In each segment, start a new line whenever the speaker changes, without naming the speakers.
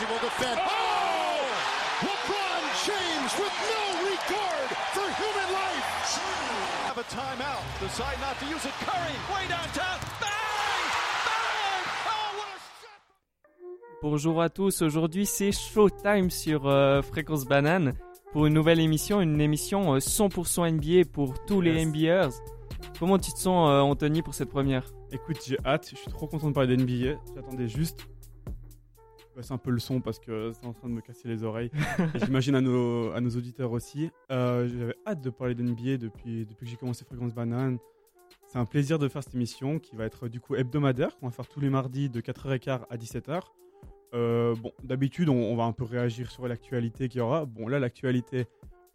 Ramsey will defend. Oh! LeBron James with no regard for human life.
Have a timeout. Decide not to use it. Curry, way downtown. Bang! Bang! Oh, what a shot!
Bonjour à tous, aujourd'hui c'est Showtime sur euh, Fréquence Banane pour une nouvelle émission, une émission euh, 100% NBA pour tous les. NBAers. Comment tu te sens euh, Anthony pour cette première?
Écoute, j'ai hâte, je suis trop content de parler d'NBA. J'attendais juste. C'est un peu le son parce que c'est en train de me casser les oreilles. J'imagine à nos, à nos auditeurs aussi. Euh, J'avais hâte de parler d'NBA depuis, depuis que j'ai commencé Fréquence Banane. C'est un plaisir de faire cette émission qui va être du coup hebdomadaire, qu'on va faire tous les mardis de 4h15 à 17h. Euh, bon, d'habitude, on, on va un peu réagir sur l'actualité qu'il y aura. Bon, là, l'actualité,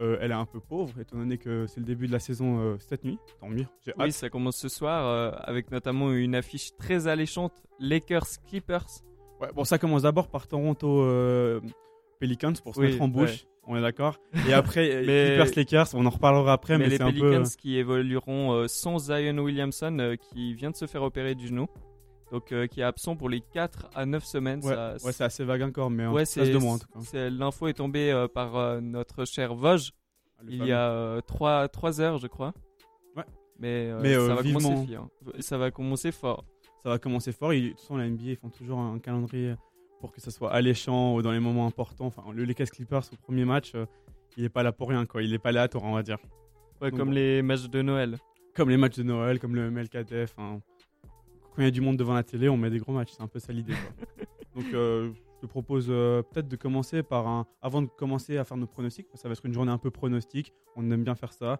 euh, elle est un peu pauvre, étant donné que c'est le début de la saison euh, cette nuit. Tant mieux, j'ai hâte.
Oui, ça commence ce soir avec notamment une affiche très alléchante Lakers Clippers.
Ouais, bon, ça commence d'abord par Toronto euh, Pelicans pour se
Oui,
mettre en bouche. On est d'accord. Et après, euh, Clippers Lakers, on en reparlera après, mais,
mais les
un
Pelicans
peu.
qui évolueront euh, sans Zion Williamson euh, qui vient de se faire opérer du genou. Donc euh, qui est absent pour les 4 à 9 semaines.
Ouais,
Ça-
c'est assez vague encore, mais
Ouais,
face de moi en tout cas.
c'est- L'info est tombée euh, par euh, notre cher Vosges
Le
il
fameux.
y a 3, heures, je crois.
Ouais.
Mais, euh,
Mais, euh,
ça va
vivement-
commencer fort. Ça va commencer fort.
Ça va commencer fort. Et, de toute façon, la NBA, ils font toujours un calendrier pour que ça soit alléchant ou dans les moments importants. Enfin, le Lakers Clippers au premier match, euh, il est pas là pour rien, quoi. Il est pas là à tort, on va dire.
Ouais,
Donc
comme
bon.
les matchs de Noël.
Comme les matchs de Noël, comme le MLKT. Enfin, quand il y a du monde devant la télé, on met des gros matchs. C'est un peu ça l'idée. quoi. Donc, euh, je te propose euh, peut-être de commencer par un. Avant de commencer à faire nos pronostics, ça va être une journée un peu pronostique. On aime bien faire ça.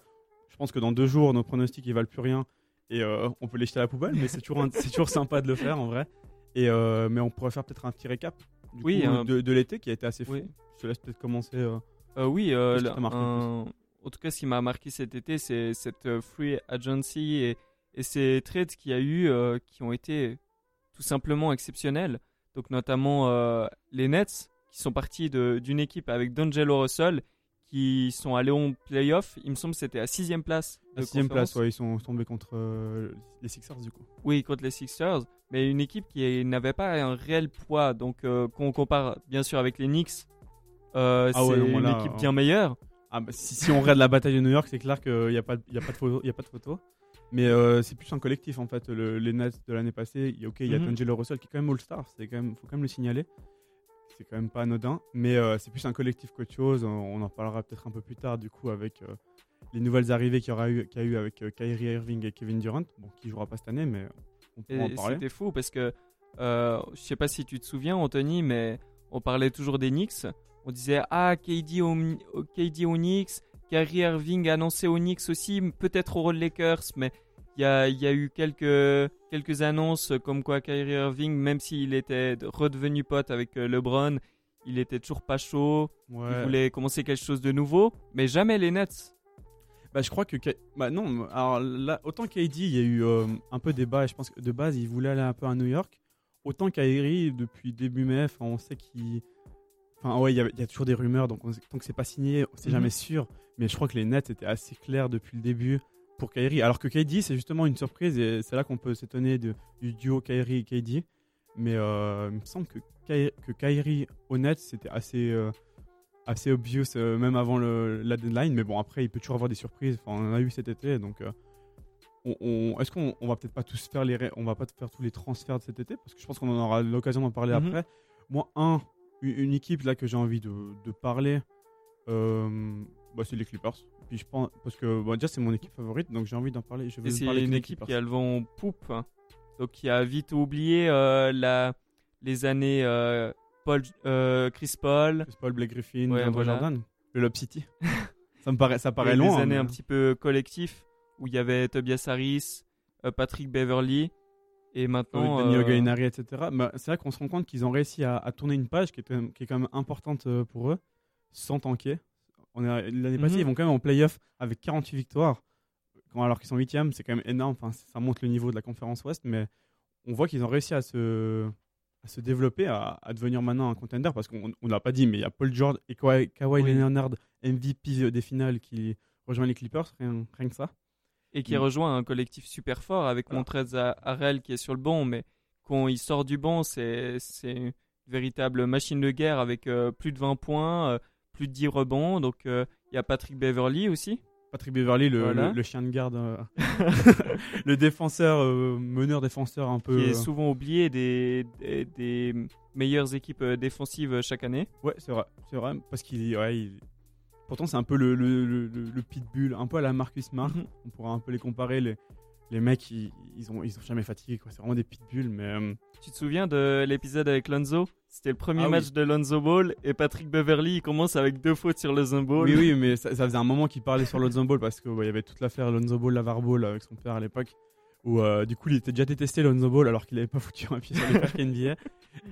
Je pense que dans deux jours, nos pronostics ils valent plus rien et euh, on peut les jeter à la poubelle, mais c'est toujours, c'est toujours sympa de le faire en vrai. Et euh, mais on pourrait faire peut-être un petit récap du
Oui,
coup, de, de l'été qui a été assez fou.
Oui.
Je te laisse peut-être commencer. euh.
Oui, le- un- en tout cas, ce qui m'a marqué cet été, c'est cette free agency et, et ces trades qu'il y a eu qui ont été tout simplement exceptionnels. Donc, notamment euh, les Nets qui sont partis d'une équipe avec D'Angelo Russell qui sont allés en playoff. Il me semble que c'était à sixième place.
La
de
sixième
conférence.
place, ouais, ils sont tombés contre euh, les Sixers du coup.
Oui, contre les Sixers, mais une équipe qui n'avait pas un réel poids. Donc, euh, quand on compare bien sûr avec les Knicks, euh,
Ah ouais,
c'est
moi,
une
là,
équipe
euh,
bien meilleure.
Ah bah, si, si on regarde la bataille de New York, c'est clair qu'il n'y a, pas- y a, pas de photo- il y a pas de photo. Mais euh, c'est plus un collectif en fait. Le- les Nets de l'année passée, il y a- ok, il y a
Mhm.
D'Angelo Russell qui est quand même All-Star, il quand même, faut quand même le signaler. C'est quand même pas anodin. Mais euh, c'est plus un collectif qu'autre chose. On, on en parlera peut-être un peu plus tard du coup avec euh, les nouvelles arrivées qu'il y, aura eu, qu'il y a eu avec euh, Kyrie Irving et Kevin Durant. Bon, qui jouera pas cette année, mais on pourra en parler.
c'était fou parce que euh, je sais pas si tu te souviens, Anthony, mais on parlait toujours des Knicks. On disait ah KD au, au- KD aux Knicks, Kyrie Irving annoncé aux Knicks aussi, peut-être aux Lakers, mais il y a, il y a eu quelques quelques annonces comme quoi Kyrie Irving, même s'il était redevenu pote avec euh, LeBron, il était toujours pas chaud.
Ouais.
Il voulait commencer quelque chose de nouveau, mais jamais les Nets.
Bah, je crois que. Bah, non, alors là, autant KD, il y a eu euh, un peu débat, et je pense que de base, il voulait aller un peu à New York. Autant Kyrie, depuis début mai, on sait qu'il. Enfin, ouais, il y, a- il y a toujours des rumeurs, donc on tant que c'est pas signé, c'est
Mhm.
jamais sûr. Mais je crois que les Nets étaient assez clairs depuis le début pour Kyrie. Alors que KD, c'est justement une surprise, et c'est là qu'on peut s'étonner du duo Kyrie et KD. Mais euh, il me semble que, Ky- que Kyrie au Nets, c'était assez. euh, assez obvious euh, même avant le, la deadline mais bon après il peut toujours avoir des surprises enfin, on en a eu cet été donc on, on- est-ce qu'on on va peut-être pas tous faire les on va pas faire tous les transferts de cet été? Parce que je pense qu'on en aura l'occasion d'en parler
Mhm.
après moi un une, équipe là que j'ai envie de, de parler bah, c'est les Clippers puis je pense parce que bon, déjà c'est mon équipe favorite donc j'ai envie d'en parler je vais
c'est une
des
équipe qui a le vent en poupe, hein. donc qui a vite oublié euh, la, les années euh, Paul, euh, Chris Paul,
Chris Paul Blake Griffin
Ouais, voilà.
Jordan le Lob City ça me paraît ça paraît
et
loin
les années
mais-
un petit peu collectif où il y avait Tobias Harris, Patrick Beverly et maintenant euh,
Gallinari, etc. Bah, c'est là qu'on se rend compte qu'ils ont réussi à, à tourner une page qui est, quand même- qui est quand même importante pour eux, sans tanker. On est- L'année passée,
Mhm.
ils vont quand même en playoff avec 48 victoires, quand- alors qu'ils sont 8 c'est quand même énorme. Enfin, ça montre le niveau de la conférence Ouest, mais on voit qu'ils ont réussi à se, à se développer, à, à devenir maintenant un contender, parce qu'on ne l'a pas dit, mais il y a Paul George et Kawhi, Kawhi
Oui.
Leonard, MVP des finales, qui rejoignent les Clippers, rien, rien que ça.
et qui
Mm.
rejoint un collectif super fort avec
Voilà.
Montrez Harrell qui est sur le banc, mais quand il sort du banc, c'est c'est véritable machine de guerre avec euh, plus de 20 points, euh, plus de 10 rebonds. Donc euh, il y a Patrick Beverly aussi.
Patrick Beverly, le,
Voilà.
le- le chien de garde, euh, le défenseur, euh, meneur défenseur un peu.
qui est souvent oublié des, des, des meilleures équipes défensives chaque année.
Ouais, c'est vrai, c'est vrai, parce qu'il, ouais, il- pourtant c'est un peu le, le, pitbull, un peu à la Marcus Smart.
Mhm.
On pourrait un peu les comparer. Les, les mecs, ils, ils ont, ils ont jamais fatigué, quoi. C'est vraiment des pitbulls, mais euh,
Tu te souviens de l'épisode avec Lonzo? C'était le premier
Ah oui.
match de Lonzo Ball et Patrick Beverly il commence avec deux fautes sur Lonzo Ball.
oui, oui, mais ça, ça faisait un moment qu'il parlait sur Lonzo Ball parce qu'il y avait toute l'affaire Lonzo Ball, Lavar Ball avec son père à l'époque. Où euh, du coup il était déjà détesté Lonzo Ball alors qu'il avait pas foutu un pied sur les parquets NBA.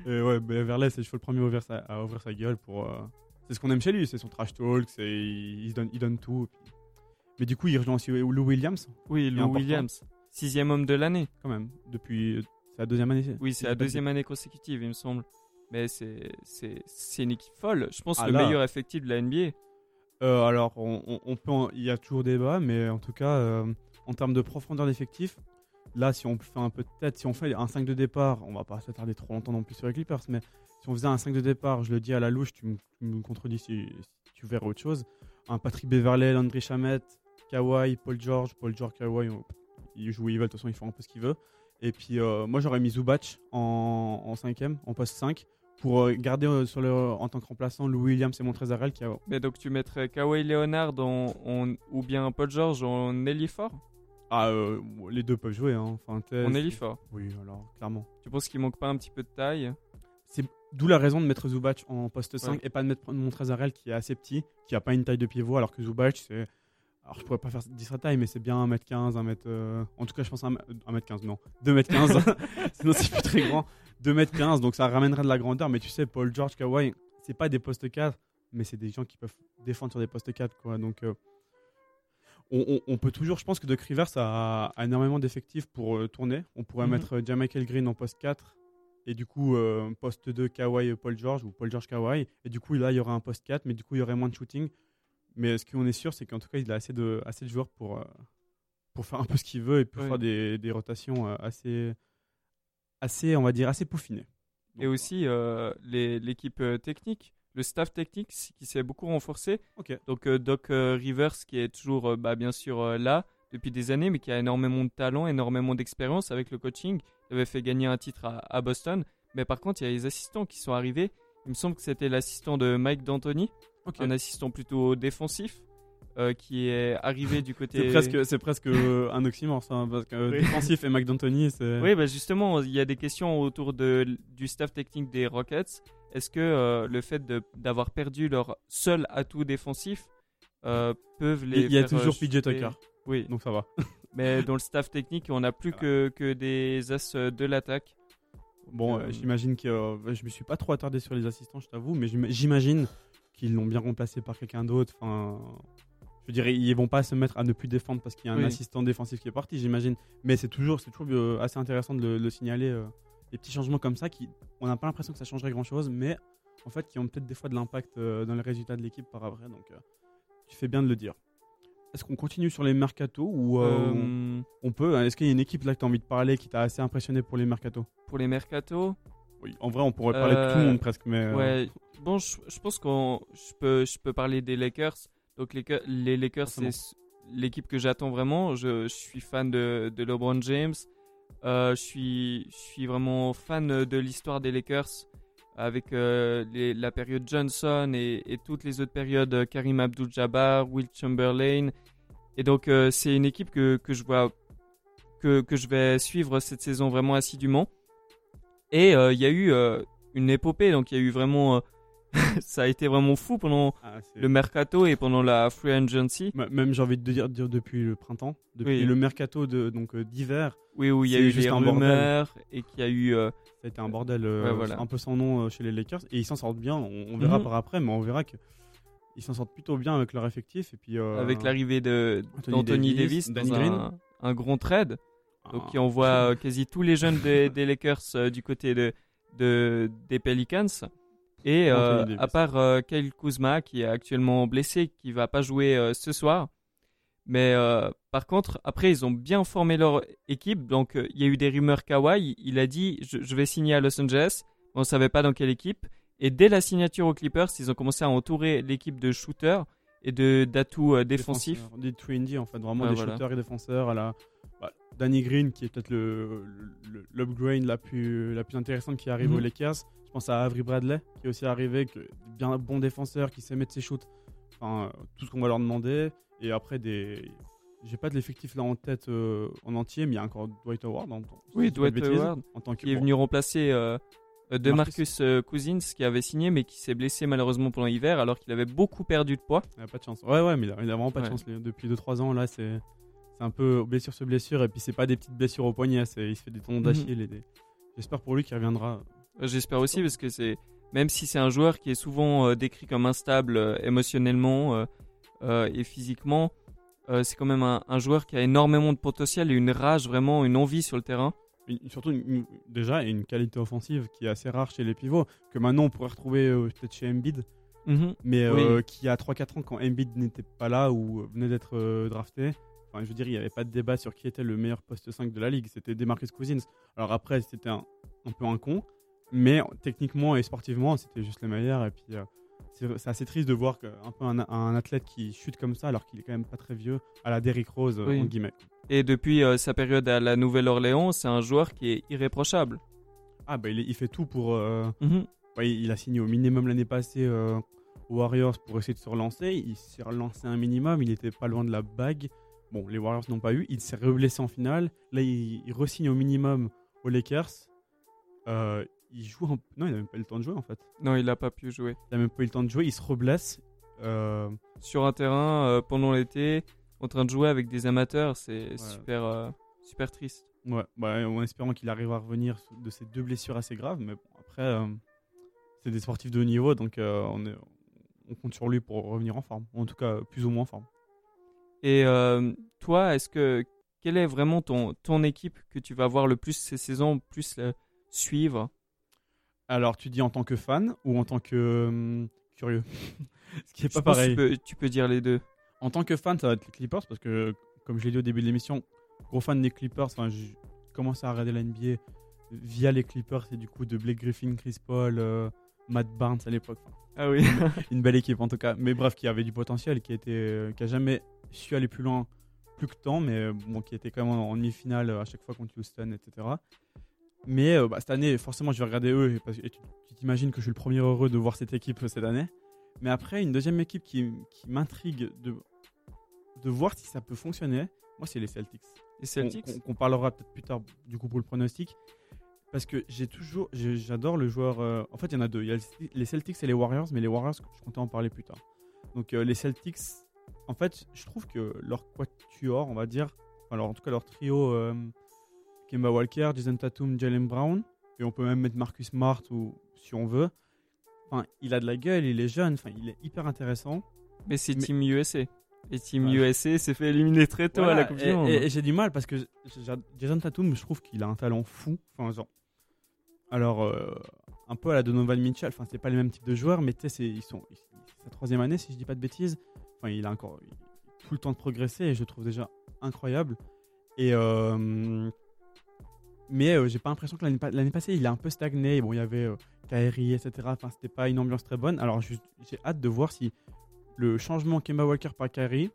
Et ouais, Beverly, c'est le premier à ouvrir sa, à ouvrir sa gueule pour. euh, C'est ce qu'on aime chez lui, c'est son trash talk, c'est il, se donne, il donne tout. Mais du coup, il rejoint aussi Lou Williams,
Oui, Lou. Williams. Sixième homme de l'année.
quand même, depuis. C'est la deuxième année.
Oui, c'est la deuxième année consécutive, il me semble. Mais c'est c'est- c'est une équipe folle. Je pense
Ah
le
là.
meilleur effectif de la NBA.
Euh, alors, on, on- on peut, en- il y a toujours débat, mais en tout cas, euh, en termes de profondeur d'effectif, là, si on fait un peu de tête, si on fait un 5 de départ, on va pas s'attarder trop longtemps non plus sur les Clippers, mais si on faisait un 5 de départ, je le dis à la louche, tu me, tu me contredis si, si tu verrais autre chose. Un Patrick Beverley, Landry Shamet, Kawhi, Paul George, Paul George, Kawhi, ils jouent où ils veulent, de toute façon, ils font un peu ce qu'ils veulent. Et puis, euh, moi, j'aurais mis Zubac en, en 5ème, en poste 5, pour euh, garder euh, sur le, en tant que remplaçant Lou Williams et Montrezarel qui a
Mais donc tu mettrais Kawhi Leonard en- en- ou bien Paul George en ailier fort?
Ah, euh, les deux peuvent jouer. Hein. Enfin,
En ailier fort.
Oui, alors, clairement.
Tu penses qu'il manque pas un petit peu de taille?
C'est d'où la raison de mettre Zubac en poste 5
Ouais.
et pas de mettre Montrezarel qui est assez petit, qui a pas une taille de pivot, alors que Zubac, c'est. Alors, je pourrais pas faire dire sa taille, mais c'est bien 1m15, 1m. euh, En tout cas, je pense 1m15, non. 2m15. Sinon, c'est plus très grand. 2m15, donc ça ramènerait de la grandeur. Mais tu sais, Paul George, Kawhi, c'est pas des postes 4, mais c'est des gens qui peuvent défendre sur des postes 4, quoi. Donc. euh, on, on- on peut toujours, je pense que Doc Rivers a, a énormément d'effectifs pour euh, tourner. On pourrait
Mhm.
mettre euh, Jamichael Green en poste 4 et du coup euh, poste 2 Kawhi Paul George ou Paul George Kawhi et du coup là il y aurait un poste 4 mais du coup il y aurait moins de shooting. Mais ce qu'on est sûr c'est qu'en tout cas il a assez de, assez de joueurs pour, pour faire un peu ce qu'il veut et pour
Ouais.
faire des, des rotations assez, assez, on va dire, assez peaufinées.
Et aussi euh, l'équipe euh, technique, le staff technique qui s'est beaucoup renforcé. Donc euh, Doc Rivers qui est toujours bah, bien sûr là depuis des années, mais qui a énormément de talent, énormément d'expérience avec le coaching. Il avait fait gagner un titre à, à Boston. Mais par contre, il y a les assistants qui sont arrivés. Il me semble que c'était l'assistant de Mike D'Antoni, un assistant plutôt défensif, euh, qui est arrivé du côté.
C'est presque, c'est presque euh, un oxymore ça, hein, parce que euh,
Oui.
défensif et McDantoni c'est.
Oui, bah justement, il y a des questions autour de, du staff technique des Rockets. Est-ce que euh, le fait de- d'avoir perdu leur seul atout défensif euh, peuvent les
Il y a toujours PJ Tucker,
Oui,
donc ça va.
mais dans le staff technique, on n'a plus que, que des as de l'attaque.
Bon, j'imagine que je me suis pas trop attardé sur les assistants, je t'avoue, mais j'im- j'imagine qu'ils l'ont bien remplacé par quelqu'un d'autre. Enfin, je dirais, ils vont pas se mettre à ne plus défendre parce qu'il y a un
Oui.
assistant défensif qui est parti, j'imagine. Mais c'est toujours, c'est toujours euh, assez intéressant de le, le signaler. euh, des petits changements comme ça, qui, on n'a pas l'impression que ça changerait grand chose, mais en fait, qui ont peut-être des fois de l'impact euh, dans les résultats de l'équipe par après. Donc, euh, tu fais bien de le dire. Est-ce qu'on continue sur les mercatos ou on- on peut hein, Est-ce qu'il y a une équipe là que tu as envie de parler qui t'a assez impressionné pour les mercatos
pour les mercatos,
oui, en vrai, on pourrait parler de tout le monde presque, mais.
ouais. Bon, je, je pense qu'on, je peux, je peux parler des Lakers. Donc les, les Lakers, c'est l'équipe que j'attends vraiment. Je, je suis fan de, de LeBron James. Euh, je suis, je suis vraiment fan de l'histoire des Lakers avec euh, les- la période Johnson et, et toutes les autres périodes euh, Karim Abdul-Jabbar, Will Chamberlain. Et donc euh, c'est une équipe que, que je vois que, que je vais suivre cette saison vraiment assidûment. Et il y a eu une épopée, donc il y a eu vraiment, ça a été vraiment fou pendant
ah,
le mercato et pendant la free agency.
Même j'ai envie de dire, dire depuis le printemps, depuis
Oui.
le mercato de donc euh, d'hiver,
Oui, où il y a eu
juste un bordel.
et qu'il y a eu. euh,
ça a été un bordel, euh,
Ouais, voilà.
un peu sans nom chez les Lakers, et ils s'en sortent bien. On, on verra
Mhm.
par après, mais on verra que ils s'en sortent plutôt bien avec leur effectif. Et puis euh,
avec l'arrivée de
Anthony Davis,
dans un, un grand trade, donc
ah,
qui envoie quasi tous les jeunes des, des Lakers du côté de, de- des Pelicans. Et euh, à part euh, Kyle Kuzma qui est actuellement blessé, qui va pas jouer euh, ce soir. Mais par contre, après, ils ont bien formé leur équipe. Donc, il y a eu des rumeurs Kawhi. Il a dit je, je vais signer à Los Angeles. On ne savait pas dans quelle équipe. Et dès la signature aux Clippers, ils ont commencé à entourer l'équipe de shooters et de d'atouts défensifs.
Des 3D en fait, vraiment
Ouais,
des
voilà.
shooters et défenseurs. À la, bah, Danny Green qui est peut-être le- le- l'upgrade la plus, la plus intéressante qui arrive
Mhm.
aux Lakers. Je pense à Avery Bradley qui est aussi arrivé, que, bien bon défenseur qui sait mettre ses shoots. Enfin, tout ce qu'on va leur demander. Et après, des. J'ai pas de l'effectif là en tête euh, en entier, mais il y a encore Dwight Howard. En,
Oui,
pas de
Dwight
bêtises,
Howard,
En tant que,
qui est venu remplacer euh, euh, de
Marcus.
Marcus euh, Cousins, qui avait signé, mais qui s'est blessé malheureusement pendant l'hiver, alors qu'il avait beaucoup perdu de poids.
Il a pas de chance. Ouais, ouais, mais il a, il a vraiment pas de chance. Depuis 2-3 ans, là, c'est un peu blessure sur blessure. Et puis, c'est pas des petites blessures au poignet. Il se fait des tendons d'Achille. des- J'espère pour lui qu'il reviendra.
J'espère aussi, parce que c'est même si c'est un joueur qui est souvent euh, décrit comme instable euh, émotionnellement euh, et physiquement, c'est quand même un, un joueur qui a énormément de potentiel et une rage, vraiment une envie sur le terrain.
Surtout, une- déjà, une qualité offensive qui est assez rare chez les pivots. Que maintenant, on pourrait retrouver peut-être chez Embiid.
Mhm.
Mais euh,
Oui.
qui, a 3-4 ans, quand Embiid n'était pas là ou venait d'être euh, drafté, enfin, je veux dire, il n'y avait pas de débat sur qui était le meilleur poste 5 de la ligue. C'était Demarcus Cousins. Alors après, c'était un, un peu un con. Mais techniquement et sportivement, c'était juste le meilleur. Et puis, euh, c'est assez triste de voir que, un peu un, un athlète qui chute comme ça, alors qu'il est quand même pas très vieux, à la Derrick Rose,
Oui.
entre guillemets.
Et depuis euh, sa période à la Nouvelle-Orléans, c'est un joueur qui est irréprochable.
Ah, bah, il, est- il fait tout pour. euh,
Mhm.
il a signé au minimum l'année passée aux Warriors pour essayer de se relancer. Il s'est relancé un minimum. Il était pas loin de la bague. Bon, les Warriors n'ont pas eu. Il s'est reblessé en finale. Là, il, il re-signe au minimum aux Lakers. Euh, il joue en... Non, il n'a même pas eu le temps de jouer en fait.
Non, il n'a pas pu jouer.
Il n'a même pas eu le temps de jouer. Il se reblesse. Euh,
Sur un terrain euh, pendant l'été, en train de jouer avec des amateurs, c'est super, euh, super triste.
ouais, bah, en espérant qu'il arrive à revenir de ces deux blessures assez graves. Mais bon, après, c'est des sportifs de haut niveau. Donc, on, est... on compte sur lui pour revenir en forme. En tout cas, plus ou moins en forme.
Et toi, est-ce que quelle est vraiment ton, ton équipe que tu vas voir le plus ces saisons, plus suivre?
Alors, tu dis en tant que fan ou en tant que hum, curieux? Ce qui est
Je
pas pareil.
Tu peux, tu peux dire les deux.
En tant que fan, ça va être les Clippers parce que, comme je l'ai dit au début de l'émission, gros fan des Clippers. Enfin, j'ai commencé à regarder la NBA via les Clippers et du coup de Blake Griffin, Chris Paul, euh, Matt Barnes à l'époque. Enfin,
Ah oui.
une belle équipe en tout cas. Mais bref, qui avait du potentiel, qui était, euh, qui a jamais su aller plus loin, plus que tant, mais euh, bon, qui était quand même en, demi-finale à chaque fois contre Houston, etc. Mais euh, bah, cette année, forcément, je vais regarder eux et, parce- et tu t'imagines que je suis le premier heureux de voir cette équipe euh, cette année. Mais après, une deuxième équipe qui, qui m'intrigue de, de voir si ça peut fonctionner, moi, c'est les Celtics.
Les Celtics
qu'on parlera peut-être plus tard du coup pour le pronostic. Parce que j'ai toujours j'adore le joueur euh, en fait il y en a deux. Il y a les Celtics et les Warriors mais les Warriors je comptais en parler plus tard. Donc euh, les Celtics en fait je trouve que leur quatuor on va dire alors en tout cas leur trio Kemba Walker Jason Tatum Jalen Brown et on peut même mettre Marcus Smart ou si on veut enfin il a de la gueule il est jeune enfin il est hyper intéressant
Mais c'est
Mais-
Team USA. Et Team
Ouais.
USA s'est fait éliminer très tôt à la Coupe du Monde.
Et, et j'ai du mal parce que j'a- Jason Tatum, je trouve qu'il a un talent fou. Enfin, genre. Alors, euh, un peu à la Donovan Mitchell. Enfin, c'est pas les mêmes types de joueurs, mais tu sais, c'est- ils sont. Sa troisième année, si je dis pas de bêtises. Enfin, il a encore il- tout le temps de progresser et je le trouve déjà incroyable. Et. euh, mais euh, j'ai pas l'impression que l'année pa- l'année passée, il a un peu stagné. Bon, il y avait euh, Kyrie, etc. Enfin, c'était pas une ambiance très bonne. Alors, j'ai hâte de voir si le changement Kemba Walker par Kyrie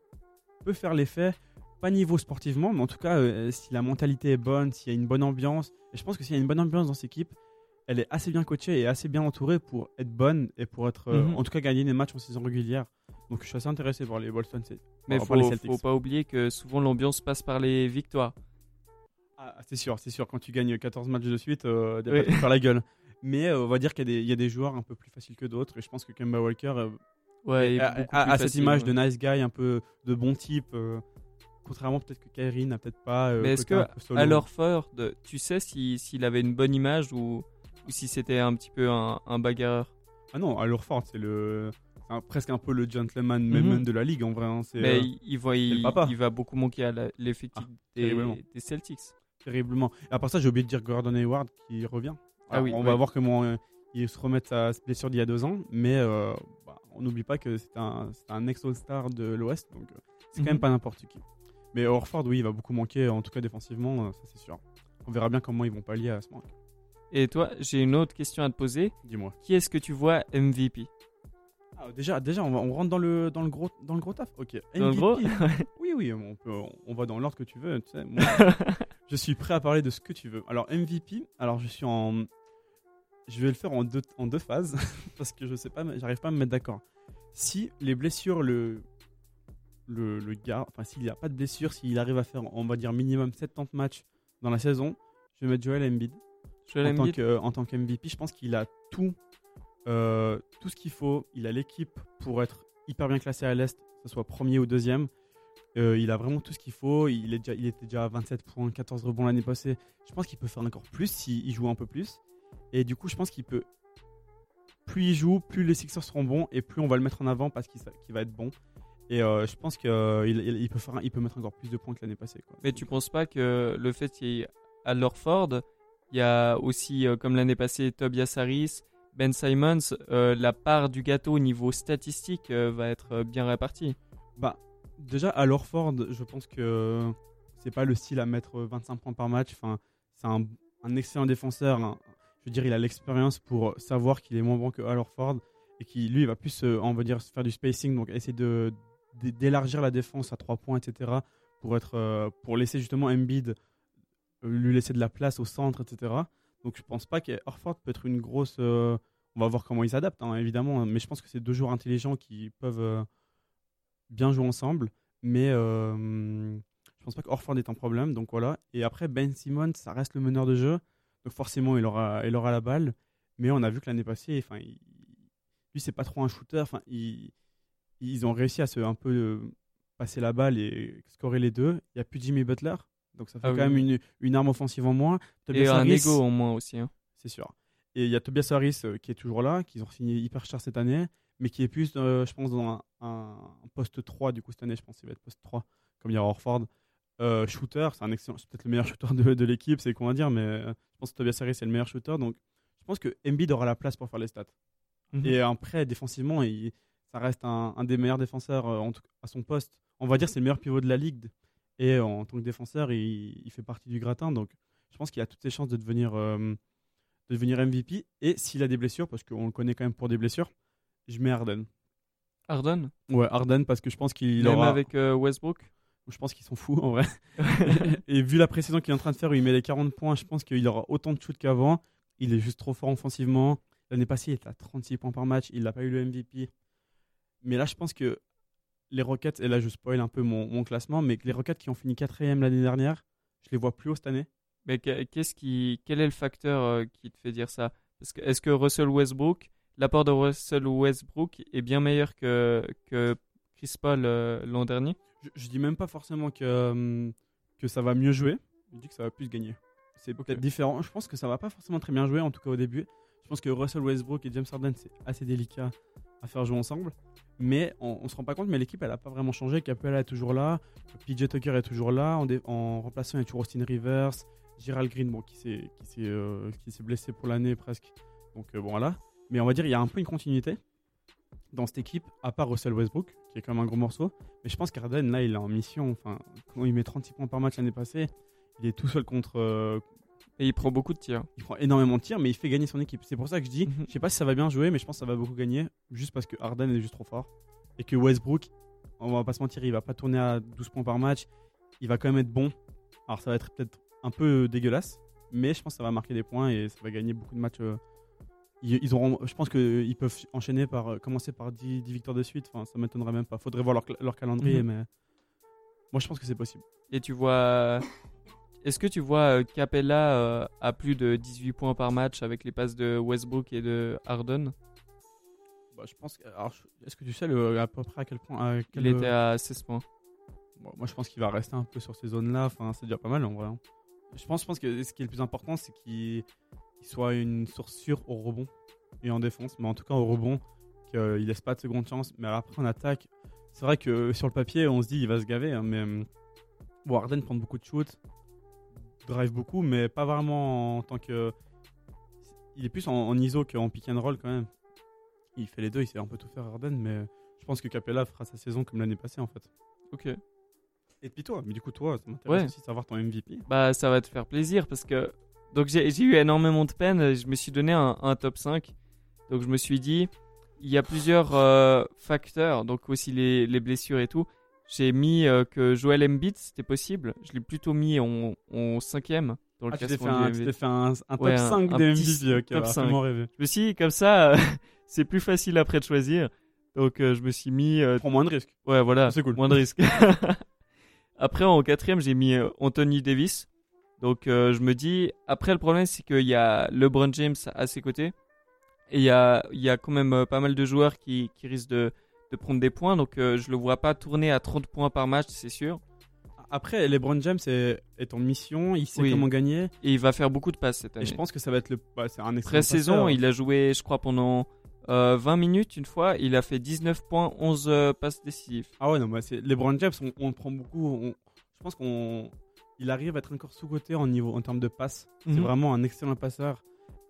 peut faire l'effet, pas niveau sportivement, mais en tout cas, euh, si la mentalité est bonne, s'il y a une bonne ambiance. Et je pense que s'il y a une bonne ambiance dans cette équipe, elle est assez bien coachée et assez bien entourée pour être bonne et pour être, euh,
Mhm.
en tout cas, gagner des matchs en saison régulière. Donc, je suis assez intéressé par les Boston.
Mais
par les Celtics.
faut pas oublier que souvent l'ambiance passe par les victoires.
Ah, c'est sûr, c'est sûr. Quand tu gagnes 14 matchs de suite, euh,
Oui.
pas faire la gueule. Mais euh, on va dire qu'il y, a des- il y a des joueurs un peu plus faciles que d'autres. Et je pense que Kemba Walker euh,
Ouais,
a, cette image
ouais.
de nice guy, un peu de bon type. euh, contrairement peut-être que Kyrie n'a peut-être pas. euh,
Mais est-ce que Ford, tu sais si s'il avait une bonne image ou, ou si c'était un petit peu un, un bagarreur?
Ah non, Ford, c'est le. un- presque un peu le gentleman
Mhm.
de la ligue en vrai. hein,
Mais il, il va,
le
il,
papa.
il va beaucoup manquer à l'effectif des,
terriblement.
des Celtics.
Terriblement. Et à part ça, j'ai oublié de dire Gordon Hayward qui revient.
Ah oui,
on va voir comment euh, il se remet à sa blessure d'il y a deux ans. Mais euh, bah, on n'oublie pas que c'est un, un ex-All-Star de l'Ouest. Donc euh, c'est quand
Mhm.
même pas n'importe qui. Mais Horford, oui, il va beaucoup manquer, en tout cas défensivement, euh, ça c'est sûr. On verra bien comment ils vont pallier à ce manque.
Et toi, j'ai une autre question à te poser.
Dis-moi.
Qui est-ce que tu vois MVP
Ah, déjà, déjà on, va- on rentre dans le, dans, le gros, dans le gros taf. Ok.
Dans le gros
Oui, oui, on, peut, on va dans l'ordre que tu veux. tu sais. Moi, je suis prêt à parler de ce que tu veux. Alors, MVP, alors je suis en. Je vais le faire en deux, en deux phases parce que je sais pas, j'arrive pas à me mettre d'accord. Si les blessures le. Le, le gars, enfin, s'il n'y a pas de blessure, s'il arrive à faire, on va dire, minimum 70 matchs dans la saison, je vais mettre Joel Embiid
Joel
en tant, que, en tant que MVP, je pense qu'il a tout, euh, tout ce qu'il faut. Il a l'équipe pour être hyper bien classé à l'Est, que ce soit premier ou deuxième. Euh, il a vraiment tout ce qu'il faut. Il, est déjà, il était déjà à 27 points, 14 rebonds l'année passée. Je pense qu'il peut faire encore plus s'il joue un peu plus. Et du coup, je pense qu'il peut. Plus il joue, plus les Sixers seront bons et plus on va le mettre en avant parce qu'il va être bon. Et euh, je pense qu'il il, il- peut faire, il peut mettre encore plus de points que l'année passée. Quoi.
Mais tu penses pas que le fait qu'il y ait à Lorford, il y a aussi, euh, comme l'année passée, Tobias Harris, Ben Simons, euh, la part du gâteau au niveau statistique euh, va être euh, bien répartie?
Bah, déjà, à Lorford, je pense que c'est pas le style à mettre 25 points par match. Enfin, c'est un, excellent défenseur. je veux dire, il a l'expérience pour savoir qu'il est moins bon que Al Horford et qui, lui, il va plus, euh, dire, faire du spacing, donc essayer de d'élargir la défense à 3 points, etc. pour être, euh, pour laisser justement Embiid euh, lui laisser de la place au centre, etc. Donc, je pense pas que Horford peut être une grosse. euh, on va voir comment il s'adapte, hein, évidemment, mais je pense que c'est deux joueurs intelligents qui peuvent bien jouer ensemble. Mais euh, je pense pas que Horford est un problème. Donc voilà. Et après, Ben Simmons, ça reste le meneur de jeu. Donc forcément, il aura, il aura la balle. Mais on a vu que l'année passée, enfin, il- lui, c'est pas trop un shooter. Enfin, il- ils ont réussi à se un peu passer la balle et scorer les deux. Il n'y a plus Jimmy Butler. Donc ça fait
Ah
quand
oui.
même une, une arme offensive en moins.
Et
Tobias
un
Harris-
ego au moins aussi. hein.
c'est sûr. Et il y a Tobias Harris euh, qui est toujours là, qu'ils ont signé hyper cher cette année, mais qui est plus, euh, je pense, dans un, poste 3 du coup cette année, je pense qu'il va être poste 3, comme il y a Orford. Euh, shooter, c'est un excellent, peut-être le meilleur shooter de, de l'équipe, c'est qu'on va dire, mais euh, je pense que Tobias Harris est le meilleur shooter, donc je pense que Embiid aura la place pour faire les stats.
Mhm.
Et après, défensivement, il, ça reste un, un des meilleurs défenseurs en tout- à son poste. On va dire c'est le meilleur pivot de la ligue. Et en tant que défenseur, il, il fait partie du gratin. Donc je pense qu'il a toutes ses chances de devenir, de devenir MVP. Et s'il a des blessures, parce qu'on le connaît quand même pour des blessures, je mets Harden.
Harden
Ouais, Harden, parce que je pense qu'il
Même
aura.
avec euh, Westbrook
Je pense qu'ils sont fous en vrai. et vu la précision qu'il est en train de faire, où il met les 40 points, je pense qu'il aura autant de shoots qu'avant. Il est juste trop fort offensivement. L'année passée, il était à 36 points par match. Il n'a pas eu le MVP. Mais là, je pense que les Rockets, et là je spoil un peu mon, mon classement, mais les Rockets qui ont fini quatrième l'année dernière, je les vois plus haut cette année.
Mais que- qu'est-ce qui, quel est le facteur euh, qui te fait dire ça? Que est-ce que Russell Westbrook, l'apport de Russell Westbrook est bien meilleur que, que Chris Paul euh, l'an dernier
Je, je dis même pas forcément que, hum, que ça va mieux jouer. Je dis que ça va plus gagner. C'est peut-être différent. Je pense que ça va pas forcément très bien jouer, en tout cas au début. Je pense que Russell Westbrook et James Harden, c'est assez délicat à faire jouer ensemble. Mais on, on se rend pas compte, mais l'équipe, elle a pas vraiment changé. Capella est toujours là. PJ Tucker est toujours là. En, remplaçant, il y a toujours Austin Rivers. Gerald Green, bon, qui s'est euh, blessé pour l'année presque. Donc euh, bon, voilà. Mais on va dire, il y a un peu une continuité dans cette équipe, à part Russell Westbrook, qui est quand même un gros morceau. Mais je pense qu'Arden, là, il est en mission. Enfin, quand il met 36 points par match l'année passée, il est tout seul contre. euh,
Et il prend beaucoup de tirs.
il prend énormément de tirs, mais il fait gagner son équipe. C'est pour ça que je dis,
Mhm.
je sais pas si ça va bien jouer, mais je pense que ça va beaucoup gagner, juste parce que Harden est juste trop fort. Et que Westbrook, on va pas se mentir, il va pas tourner à 12 points par match. Il va quand même être bon. Alors ça va être peut-être un peu dégueulasse, mais je pense que ça va marquer des points et ça va gagner beaucoup de matchs. euh. Ils, ils auront, je pense qu'ils peuvent enchaîner par euh, commencer par 10, 10 victoires de suite. Enfin, ça m'étonnerait même pas. Faudrait voir leur, leur calendrier,
Mhm.
mais moi je pense que c'est possible.
Et tu vois. Est-ce que tu vois euh, Capella euh, à plus de 18 points par match avec les passes de Westbrook et de Harden?
Bah, je pense. Est-ce que tu sais le- à peu près à quel point à quel-
Il était à 16 points.
Bon, moi, je pense qu'il va rester un peu sur ces zones-là. Enfin, c'est déjà pas mal en vrai. hein. Je pense, je pense que ce qui est le plus important, c'est qu'il qu'il soit une source sûre au rebond et en défense. Mais en tout cas, au rebond, qu'il laisse pas de seconde chance. Mais après, en attaque, c'est vrai que sur le papier, on se dit il va se gaver. hein, mais bon, Harden prend beaucoup de shoots, drive beaucoup, mais pas vraiment en tant que. Il est plus en, en ISO qu'en pick and roll quand même. Il fait les deux, il sait un peu tout faire Harden, mais je pense que Capella fera sa saison comme l'année passée en fait.
Ok.
Et puis toi, mais du coup toi, ça m'intéresse
Ouais.
aussi de savoir ton MVP.
Bah, ça va te faire plaisir parce que Donc j'ai eu énormément de peine. Je me suis donné un, un top 5. Donc je me suis dit, il y a plusieurs euh, facteurs, donc aussi les, les blessures et tout. J'ai mis euh, que Joel Embiid, c'était possible. Je l'ai plutôt mis en, en cinquième dans le
Ah, tu t'es fait, un,
du
tu
MVP.
t'es fait un, un top
Ouais, un-
5
un
des MVP, ok,
top
bah,
5.
vraiment rêvé.
Je me suis dit, comme ça, c'est plus facile après de choisir. Donc euh, je me suis mis euh,
Prends moins de risques.
Ouais, voilà.
C'est cool.
Moins de risques. après, en quatrième, j'ai mis Anthony Davis. Donc, euh, je me dis. Après, le problème, c'est qu'il y a LeBron James à ses côtés. Et il y a, il y a quand même euh, pas mal de joueurs qui, qui risquent de, de prendre des points. Donc, euh, je le vois pas tourner à 30 points par match, c'est sûr.
Après, LeBron James est, est en mission, il sait
Oui.
comment gagner.
Et il va faire beaucoup de passes cette
Et
année.
je pense que ça va être le. bah, c'est un
Pré-saison,
passeur.
il a joué, je crois, pendant euh, 20 minutes une fois. Il a fait 19 points, 11 euh, passes décisives.
Ah ouais, non, bah, c'est LeBron James, on, on le prend beaucoup. on- je pense qu'on. Il arrive à être encore sous-côté en, niveau, en termes de passes. C'est
Mhm.
vraiment un excellent passeur.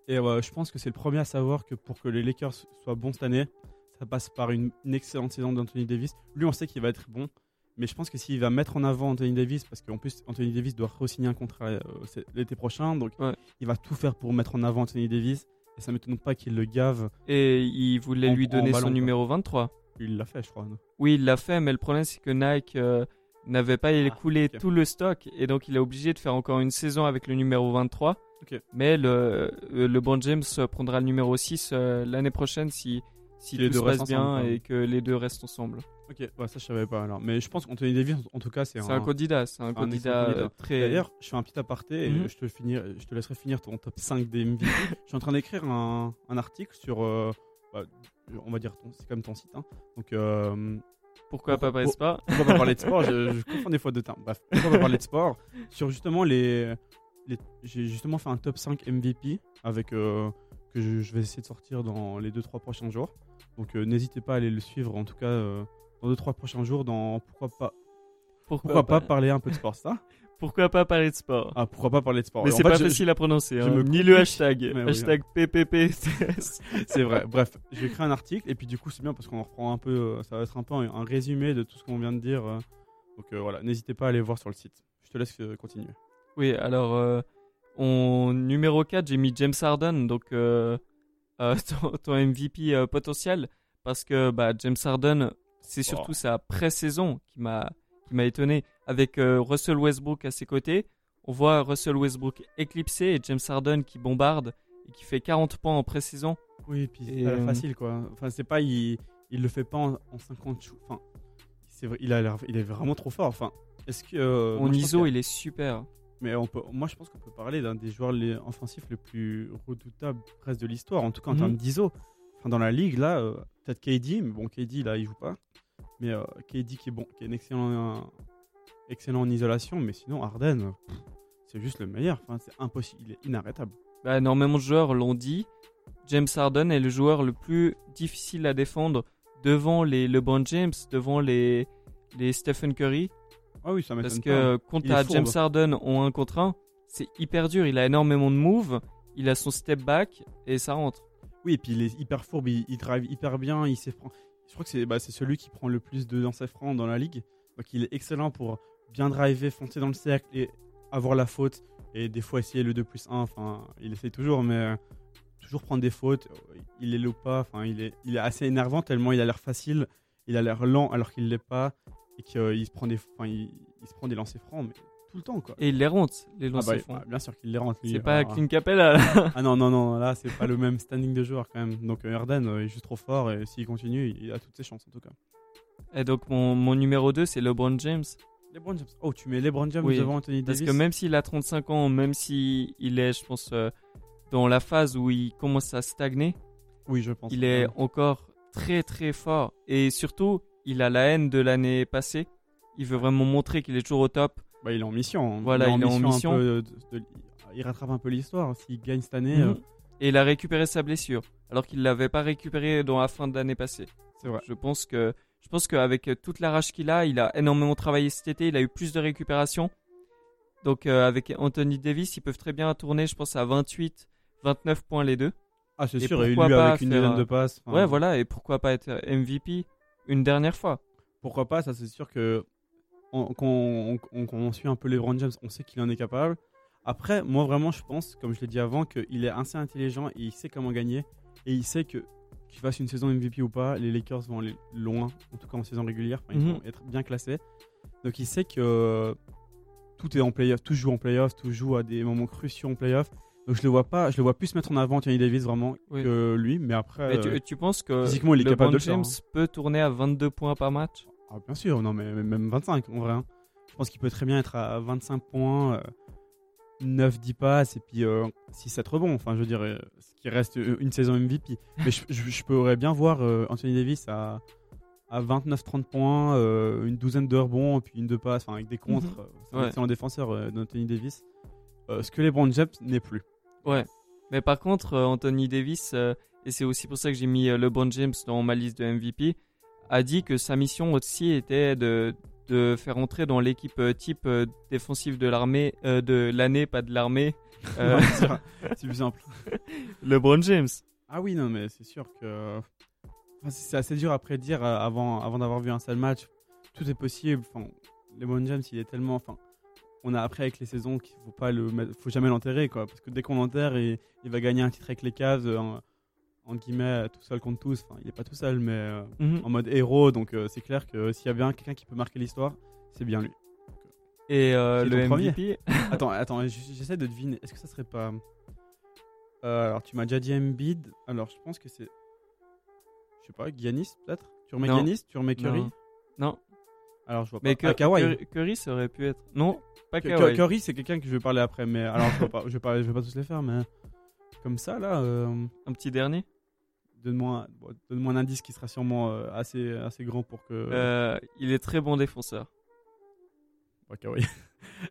Et euh, je pense que c'est le premier à savoir que pour que les Lakers soient bons cette année, ça passe par une, une excellente saison d'Anthony Davis. Lui, on sait qu'il va être bon. Mais je pense que s'il va mettre en avant Anthony Davis, parce qu'en plus, Anthony Davis doit re-signer un contrat euh, l'été prochain, donc
Ouais.
il va tout faire pour mettre en avant Anthony Davis. Et ça m'étonne pas qu'il le gave.
Et il voulait
En-
lui donner
ballon,
son
quoi.
numéro 23.
Il l'a fait, je crois. non?
Oui, il l'a fait, mais le problème c'est que Nike euh, n'avait pas écoulé
ok.
tout le stock et donc il est obligé de faire encore une saison avec le numéro 23.
Ok.
Mais le, euh, le bon James euh, prendra le numéro 6 euh, l'année prochaine si, si
Si les
tout
deux
se passe bien
ensemble,
et que les deux restent ensemble.
Ok, ouais, ça je savais pas alors. Mais je pense qu'Anthony Davis, en tout cas, c'est
un candidat, c'est un candidat très.
D'ailleurs, je fais un petit aparté et
Mhm.
je, te finir, je te laisserai finir ton top 5 des MVP. je suis en train d'écrire un, un article sur. euh, bah, on va dire, c'est comme ton site. hein. Donc, euh,
Pourquoi pas
pour-
Paris pas
pourquoi pas parler de sport je, je confonds des fois de termes. Bref, pourquoi pas parler de sport Sur justement les. les- J'ai justement fait un top 5 MVP avec. euh, que je, je vais essayer de sortir dans les 2-3 prochains jours. Donc, euh, n'hésitez pas à aller le suivre en tout cas euh, dans 2-3 prochains jours. Dans pourquoi pas, pourquoi pas parler un peu de sport, ça
Pourquoi pas parler de sport
Ah, pourquoi pas parler de sport
Mais c'est
fait,
pas
je-
facile à prononcer. hein.
me
Ni le hashtag.
Mais oui,
hashtag PPP.
C'est vrai. Bref, je vais créer un article et puis du coup c'est bien parce qu'on reprend un peu, euh, ça va être un peu un, un résumé de tout ce qu'on vient de dire. euh. Donc euh, voilà, n'hésitez pas à aller voir sur le site. Je te laisse euh, continuer.
Oui, alors, euh, en numéro 4, j'ai mis James Harden, donc ton, ton MVP potentiel, parce que bah, James Harden, c'est surtout
Oh.
sa pré-saison qui m'a qui m'a étonné. Avec euh, Russell Westbrook à ses côtés, on voit Russell Westbrook éclipsé et James Harden qui bombarde et qui fait 40 points en pré-saison.
Oui, puis c'est
Et,
pas
euh,
facile quoi. Enfin, c'est pas, il, il le fait pas en, en 50 chou- Enfin, c'est vrai, il a l'air, il est vraiment trop fort. Enfin, est-ce que. euh,
en
moi,
ISO, il est super.
Mais on peut, moi je pense qu'on peut parler d'un des joueurs les, offensifs les plus redoutables presque de l'histoire, en tout cas en
Mhm.
termes d'ISO. Enfin, dans la ligue, là, euh, peut-être KD, mais bon, KD là il joue pas. Mais euh, KD qui est bon, qui est un excellent, un- excellent en isolation, mais sinon Harden, euh, pff, c'est juste le meilleur. Enfin, c'est impossible, il est inarrêtable.
Bah, énormément de joueurs l'ont dit. James Harden est le joueur le plus difficile à défendre devant les LeBron James, devant les, les Stephen Curry.
Ah oui, ça m'étonne
Parce
pas.
que quand
Il est
t'as
fourbe.
James Harden en 1 contre 1, c'est hyper dur. Il a énormément de moves, il a son step back et ça rentre.
Oui, et puis il est hyper fourbe, il, il drive hyper bien, il. Je crois que c'est bah, celui qui prend le plus de lancers francs dans la ligue. Donc il est excellent pour bien driver, foncer dans le cercle et avoir la faute. Et des fois essayer le 2 plus 1. Enfin, il essaie toujours, mais euh, toujours prendre des fautes. Il les loupe pas. Enfin, il est, il est assez énervant tellement il a l'air facile. Il a l'air lent alors qu'il l'est pas. Et qu'il se prend des, enfin, il, des lancers francs, tout le temps quoi.
Et il les rentre, les
Ah
lancers
bah, bah, bien sûr qu'il les rentre.
C'est pas
Alors,
Clint Capella.
ah non, non, non, là, c'est pas le même standing de joueur quand même. Donc, euh, Harden euh, est juste trop fort et s'il continue, il a toutes ses chances en tout cas.
Et donc mon, mon numéro 2, c'est LeBron James.
LeBron James. Oh, tu mets LeBron James
Oui,
devant Anthony
Parce
Davis
que même s'il a 35 ans, même s'il est, je pense, euh, dans la phase où il commence à stagner,
Oui, je pense.
il est encore très très fort. Et surtout, il a la haine de l'année passée. Il veut vraiment montrer qu'il est toujours au top.
Bah, il est en mission. hein.
Voilà, il est en
un
mission.
peu de- de- il rattrape un peu l'histoire. S'il gagne cette année, euh,
Mhm. Et il a récupéré sa blessure, alors qu'il l'avait pas récupéré dans la fin de l'année passée.
c'est vrai.
Je pense que je pense qu'avec euh, toute la rage qu'il a, il a énormément travaillé cet été, il a eu plus de récupération. Donc euh, avec Anthony Davis, ils peuvent très bien tourner, je pense à 28, 29 points les deux.
Ah, c'est sûr. Et lui, avec une dizaine
euh,
de passes. enfin,
Ouais, voilà, et pourquoi pas être MVP une dernière fois
Pourquoi pas Ça, c'est sûr que on- quand on, on- quand on suit un peu LeBron James, on sait qu'il en est capable. Après, moi vraiment, je pense, comme je l'ai dit avant, qu'il est assez intelligent et il sait comment gagner. Et il sait que qu'il fasse une saison MVP ou pas, les Lakers vont aller loin, en tout cas en saison régulière. Enfin, ils
Mhm.
vont être bien classés. Donc il sait que tout est en playoff, tout joue en playoff, tout joue à des moments cruciaux en playoff. Donc je le vois pas, je le vois plus mettre en avant Anthony Davis vraiment
Oui.
que lui, mais après. Euh,
tu, tu penses que
physiquement, il est capable
LeBron
de le faire,
James
hein.
peut tourner à 22 points par match?
Ah, bien sûr, non, mais même 25 en vrai. hein. Je pense qu'il peut très bien être à 25 points, euh, 9-10 passes et puis 6-7 rebonds. Enfin, je veux dire, euh, ce qui reste euh, une saison MVP. Mais je, je, je pourrais bien voir euh, Anthony Davis à, à 29-30 points, euh, une douzaine de rebonds, et puis une de passes, enfin, avec des contres.
Mhm.
euh, C'est un
Ouais.
excellent défenseur euh, d'Anthony Davis. Euh, ce que les Brown James n'est plus.
Ouais. Mais par contre, euh, Anthony Davis, euh, et c'est aussi pour ça que j'ai mis euh, LeBron James dans ma liste de MVP, a dit que sa mission aussi était de, de faire entrer dans l'équipe euh, type euh, défensive de l'armée, euh, de l'année, pas de l'armée, euh,
c'est plus simple.
LeBron James.
Ah oui, non, mais c'est sûr que. Enfin, c'est assez dur à prédire avant, avant d'avoir vu un seul match. Tout est possible. Enfin, LeBron James, il est tellement. Enfin, on a appris avec les saisons qu'il faut pas le faut jamais l'enterrer, quoi. Parce que dès qu'on l'enterre, il, il va gagner un titre avec les Cavs, en, en guillemets, tout seul contre tous. Enfin, il est pas tout seul, mais euh,
Mhm.
en mode héros. Donc, euh, c'est clair que s'il y a bien quelqu'un qui peut marquer l'histoire, c'est bien lui.
Et euh, le MVP,
attends, attends, j'essaie de deviner. Est-ce que ça serait pas. Alors, tu m'as déjà dit Embiid. Alors, je pense que c'est. Je sais pas, Giannis peut-être? Tu remets
Non.
Giannis? Tu remets Curry?
Non. Non,
Alors, je vois
mais
pas.
Cur-
Ah.
Curry, Curry, ça aurait pu être. Non, pas Kawhi.
Curry, c'est quelqu'un que je vais parler après, mais alors, je, pas, je, vais pas, je vais pas tous les faire, mais. Comme ça, là,
Un petit dernier.
Donne-moi bon, donne-moi un indice qui sera sûrement euh, assez, assez grand pour que.
Euh, il est très bon défenseur.
Pas Kawhi.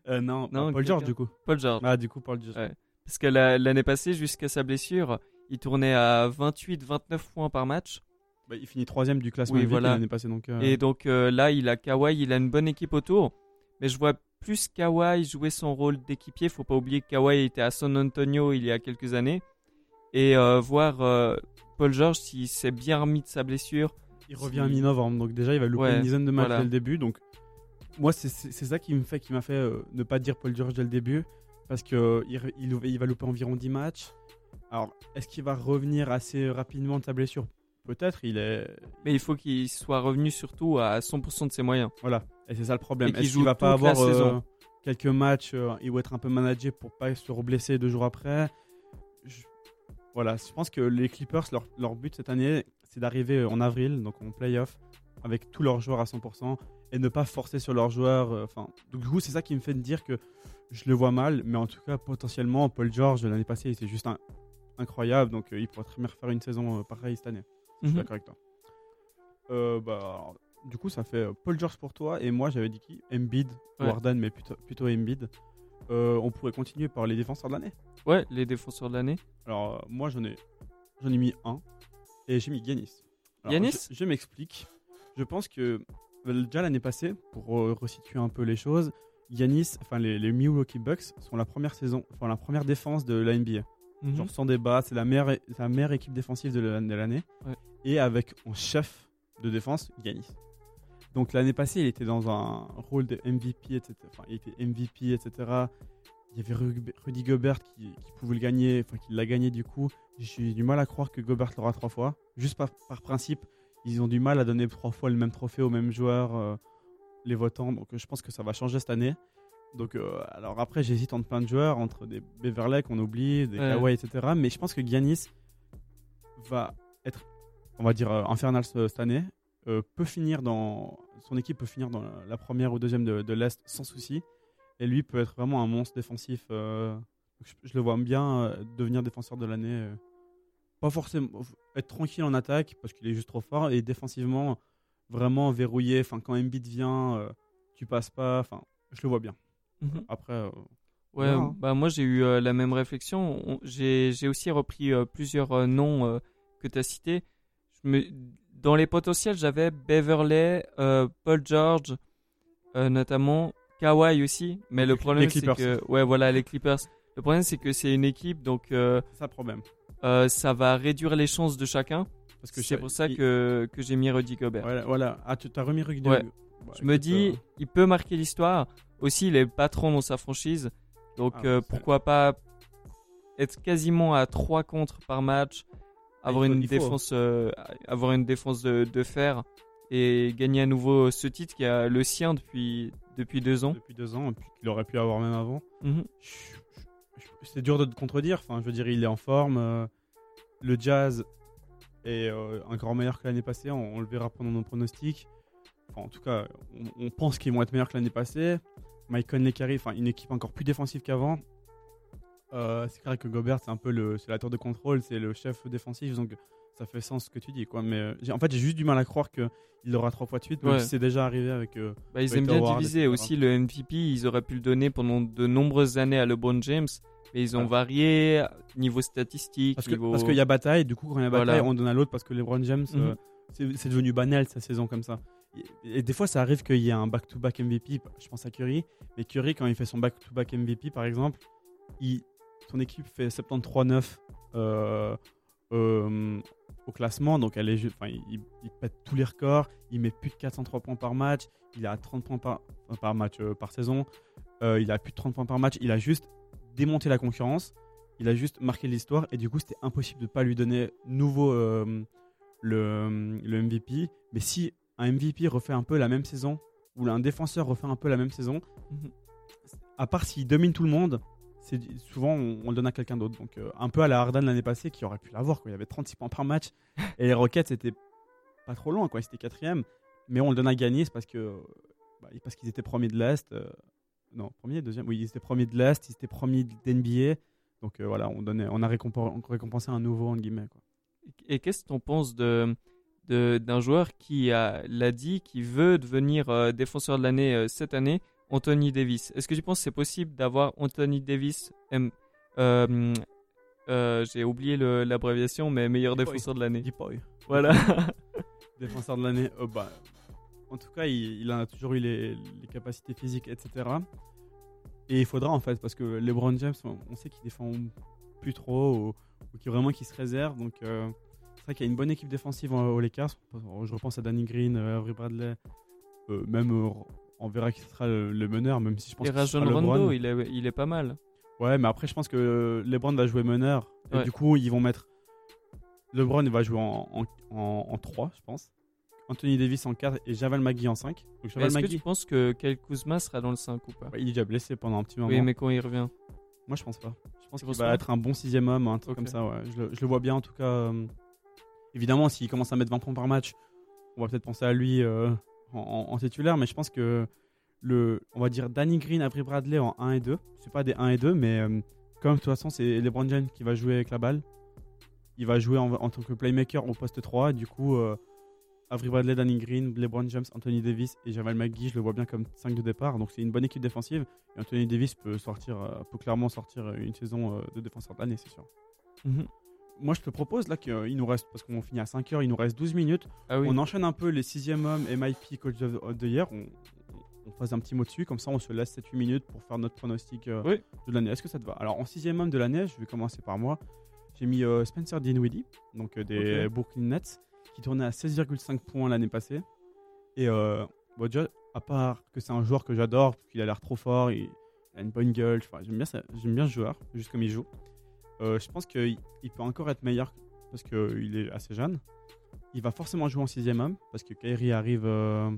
Euh, non, Paul George, du coup.
Paul George.
Ah, du coup, Paul George.
Ouais. Parce que la- l'année passée, jusqu'à sa blessure, il tournait à 28-29 points par match.
Bah, il finit troisième du classement
Oui, voilà.
l'année passée, donc.
Et donc là, il a Kawhi, il a une bonne équipe autour. Mais je vois plus Kawhi jouer son rôle d'équipier. Faut pas oublier que Kawhi était à San Antonio il y a quelques années. Et voir Paul George s'il s'est bien remis de sa blessure.
Il revient à mi-novembre, donc déjà il va louper
Ouais,
une dizaine de matchs
voilà.
dès le début. Donc moi c'est ça qui me fait, qui m'a fait euh, ne pas dire Paul George dès le début, parce que euh, il, il- va louper environ 10 matchs. Alors est-ce qu'il va revenir assez rapidement de sa blessure? Peut-être. Il est
Mais il faut qu'il soit revenu surtout à 100% de ses moyens.
voilà, et c'est ça le problème.
Qu'il
Est-ce qu'il va pas avoir euh, quelques matchs euh, Il va être un peu managé pour pas se reblesser deux jours après? Voilà, je pense que les Clippers, leur, leur but cette année, c'est d'arriver en avril, donc en playoff, avec tous leurs joueurs à 100% et ne pas forcer sur leurs joueurs. euh, Enfin, donc du coup, c'est ça qui me fait dire que je le vois mal, mais en tout cas, potentiellement, Paul George l'année passée, il était juste un- incroyable, donc euh, il pourrait très bien refaire une saison euh, pareille cette année. Je suis
Mhm.
d'accord avec toi. Euh, bah, alors, du coup, ça fait euh, Paul George pour toi et moi, j'avais dit qui? Embiid,
Ouais.
Warden, mais plutôt, plutôt Embiid. Euh, on pourrait continuer par les défenseurs de l'année.
Ouais, les défenseurs de l'année.
Alors, euh, moi, j'en ai, j'en ai mis un et j'ai mis. Alors,
Giannis
Je, je m'explique. Je pense que euh, déjà l'année passée, pour euh, resituer un peu les choses, Giannis, enfin les, les Milwaukee Bucks sont la première saison, enfin la première défense de la NBA.
Mhm.
Genre sans débat, c'est la meilleure, c'est la meilleure équipe défensive de la- de l'année.
Ouais.
Et avec en chef de défense, Giannis. Donc l'année passée, il était dans un rôle de MVP, etc. Enfin, il était MVP, etc. Il y avait Ru- Rudy Gobert qui, qui pouvait le gagner, enfin qui l'a gagné du coup. J'ai du mal à croire que Gobert l'aura trois fois. Juste par, par principe, ils ont du mal à donner trois fois le même trophée au même joueur, euh, les votants. Donc je pense que ça va changer cette année. Donc euh, alors après, j'hésite entre plein de joueurs, entre des Beverley qu'on oublie, des
Ouais.
Kawhi, etc. Mais je pense que Giannis va être, on va dire, euh, infernal ce- cette année. Euh, peut finir dans son équipe peut finir dans la, la première ou deuxième de, de l'est sans souci et lui peut être vraiment un monstre défensif euh, je, je le vois bien euh, devenir défenseur de l'année euh. pas forcément être tranquille en attaque parce qu'il est juste trop fort et défensivement vraiment verrouillé enfin quand Embiid vient euh, tu passes pas enfin je le vois bien
Mhm.
après euh,
Ouais, bah moi j'ai eu euh, la même réflexion. On- J'ai j'ai aussi repris euh, plusieurs euh, noms euh, que tu as cités. Je me... Dans les potentiels, j'avais Beverley, euh, Paul George, euh, notamment Kawhi aussi. Mais le problème, c'est que. Ouais, voilà, les Clippers. Le problème, c'est que c'est une équipe, donc euh,
ça problème
euh, ça va réduire les chances de chacun.
parce que
C'est pour ça
il-
que, que j'ai mis Rudy Gobert.
voilà, voilà. ah tu t'as remis Rudy
Ouais.
Ouais,
Je me dis, il peut marquer l'histoire. Aussi, il est patron dans sa franchise. Donc
Ah, c'est-
pourquoi pas être quasiment à 3 contre par match, avoir
il faut-
une défense, euh, avoir une défense de, de fer et gagner à nouveau ce titre qui a le sien depuis depuis deux ans.
Depuis deux ans, et puis qu'il aurait pu avoir même avant.
Mhm.
C'est dur de te contredire. Enfin, je veux dire, il est en forme. euh, le Jazz est euh, encore meilleur que l'année passée. On, on le verra pendant nos pronostics. Enfin, en tout cas, on, on pense qu'ils vont être meilleurs que l'année passée. Mike Conley qui arrive, enfin, une équipe encore plus défensive qu'avant. Euh, c'est clair que Gobert, c'est un peu le, c'est la tour de contrôle, c'est le chef défensif, donc ça fait sens ce que tu dis, quoi. Mais euh, en fait, j'ai juste du mal à croire que il l'aura trois fois de suite, même
Ouais.
si c'est déjà arrivé avec. euh,
Bah, ils aiment bien
Howard,
diviser.
etc.
Aussi, le MVP, ils auraient pu le donner pendant de nombreuses années à LeBron James, mais ils ont
Ouais.
varié niveau statistique,
Parce que- parce qu'il y a bataille, du coup, quand il y a
Voilà.
bataille, on donne à l'autre parce que LeBron James,
Mhm.
euh, c'est devenu banal sa saison comme ça. Et, et des fois, ça arrive qu'il y ait un back-to-back MVP, je pense à Curry, mais Curry, quand il fait son back-to-back MVP, par exemple, il, son équipe fait 73-9 euh, euh, au classement, donc elle est, ju- enfin, il, il pète tous les records, il met plus de 403 points par match, il a 30 points par, par match euh, par saison, il a plus de 30 points par match, il a juste démonté la concurrence, il a juste marqué l'histoire. Et du coup c'était impossible de pas lui donner nouveau le, le MVP. Mais si un MVP refait un peu la même saison ou un défenseur refait un peu la même saison,
Mhm.
à part s'il domine tout le monde, souvent on, on le donne à quelqu'un d'autre. Donc euh, un peu à la Harden l'année passée qui aurait pu l'avoir. quoi. Il y avait 36 points par match et les Rockets c'était pas trop loin quoi. C'était quatrième, mais on le donne à gagner c'est parce que bah, parce qu'ils étaient premiers de l'est. euh, non, premier, deuxième. Oui, ils étaient premiers de l'est, ils étaient premiers d'NBA. Donc euh, voilà, on donnait, on a récompensé, un nouveau entre guillemets. Quoi.
Et qu'est-ce que tu penses de de- d'un joueur qui a l'a dit, qui veut devenir défenseur de l'année cette année, Anthony Davis. Est-ce que tu penses que c'est possible d'avoir Anthony Davis, M- euh, euh, j'ai oublié l'abréviation, mais meilleur
Deep
défenseur de l'année. Voilà.
défenseur de l'année. euh, bah, en tout cas, il, il a toujours eu les, les capacités physiques, etc. Et il faudra en fait, parce que LeBron James, on, sait qu'il défend plus trop ou, ou qu'il vraiment qu'il se réserve. Donc euh, c'est vrai qu'il y a une bonne équipe défensive en- aux Lakers. Je repense à Danny Green, Avery Bradley. même on verra qui sera le, le meneur, même si je pense
Et
que
Rajon. Rondo, il est, il est pas mal.
Ouais, mais après, je pense que LeBron va jouer meneur. Et du coup, ils vont mettre. LeBron va jouer en, en, en, en 3, je pense. Anthony Davis en 4 et Javal McGee en 5. Donc
Mais
Javal
Est-ce que tu penses que Kyle Kuzma sera dans le 5 ou pas?
Ouais, il est déjà blessé pendant un petit moment.
Oui, mais quand il revient.
Moi, je pense pas. Je pense qu'il va être un bon sixième homme, un truc comme ça. Ouais. Je, le, je le vois bien, en tout cas. euh, évidemment, s'il commence à mettre 20 points par match, on va peut-être penser à lui euh, en, titulaire. Mais je pense que le, on va dire Danny Green, Avery Bradley en 1 et 2. C'est pas des 1 et 2, mais euh, comme de toute façon, c'est LeBron James qui va jouer avec la balle. Il va jouer en, en tant que playmaker au poste 3. Du coup, euh, Avery Bradley, Danny Green, LeBron James, Anthony Davis et Javal McGee, je le vois bien comme 5 de départ. Donc c'est une bonne équipe défensive. Et Anthony Davis peut, sortir, euh, peut clairement sortir une saison euh, de défenseur de l'année, c'est sûr.
Mhm.
Moi, je te propose là qu'il nous reste, parce qu'on finit à 5 heures, il nous reste 12 minutes.
Ah oui.
On enchaîne un peu les 6e hommes MyP Coach of the Year. On, on fasse un petit mot dessus, comme ça on se laisse 7-8 minutes pour faire notre pronostic euh,
Oui.
de l'année. Est-ce que ça te va? Alors en 6e homme de l'année, je vais commencer par moi. J'ai mis euh, Spencer Dinwiddie, donc euh, des
Ok.
Brooklyn Nets, qui tournait à 16,5 points l'année passée. Et euh, bon, déjà, à part que c'est un joueur que j'adore, qu'il a l'air trop fort, il, a une bonne gueule, j'aime bien, ça- bien ce joueur, juste comme il joue. Euh, je pense qu'il il peut encore être meilleur parce qu'il est assez jeune. Il va forcément jouer en sixième homme parce que Kyrie arrive, euh,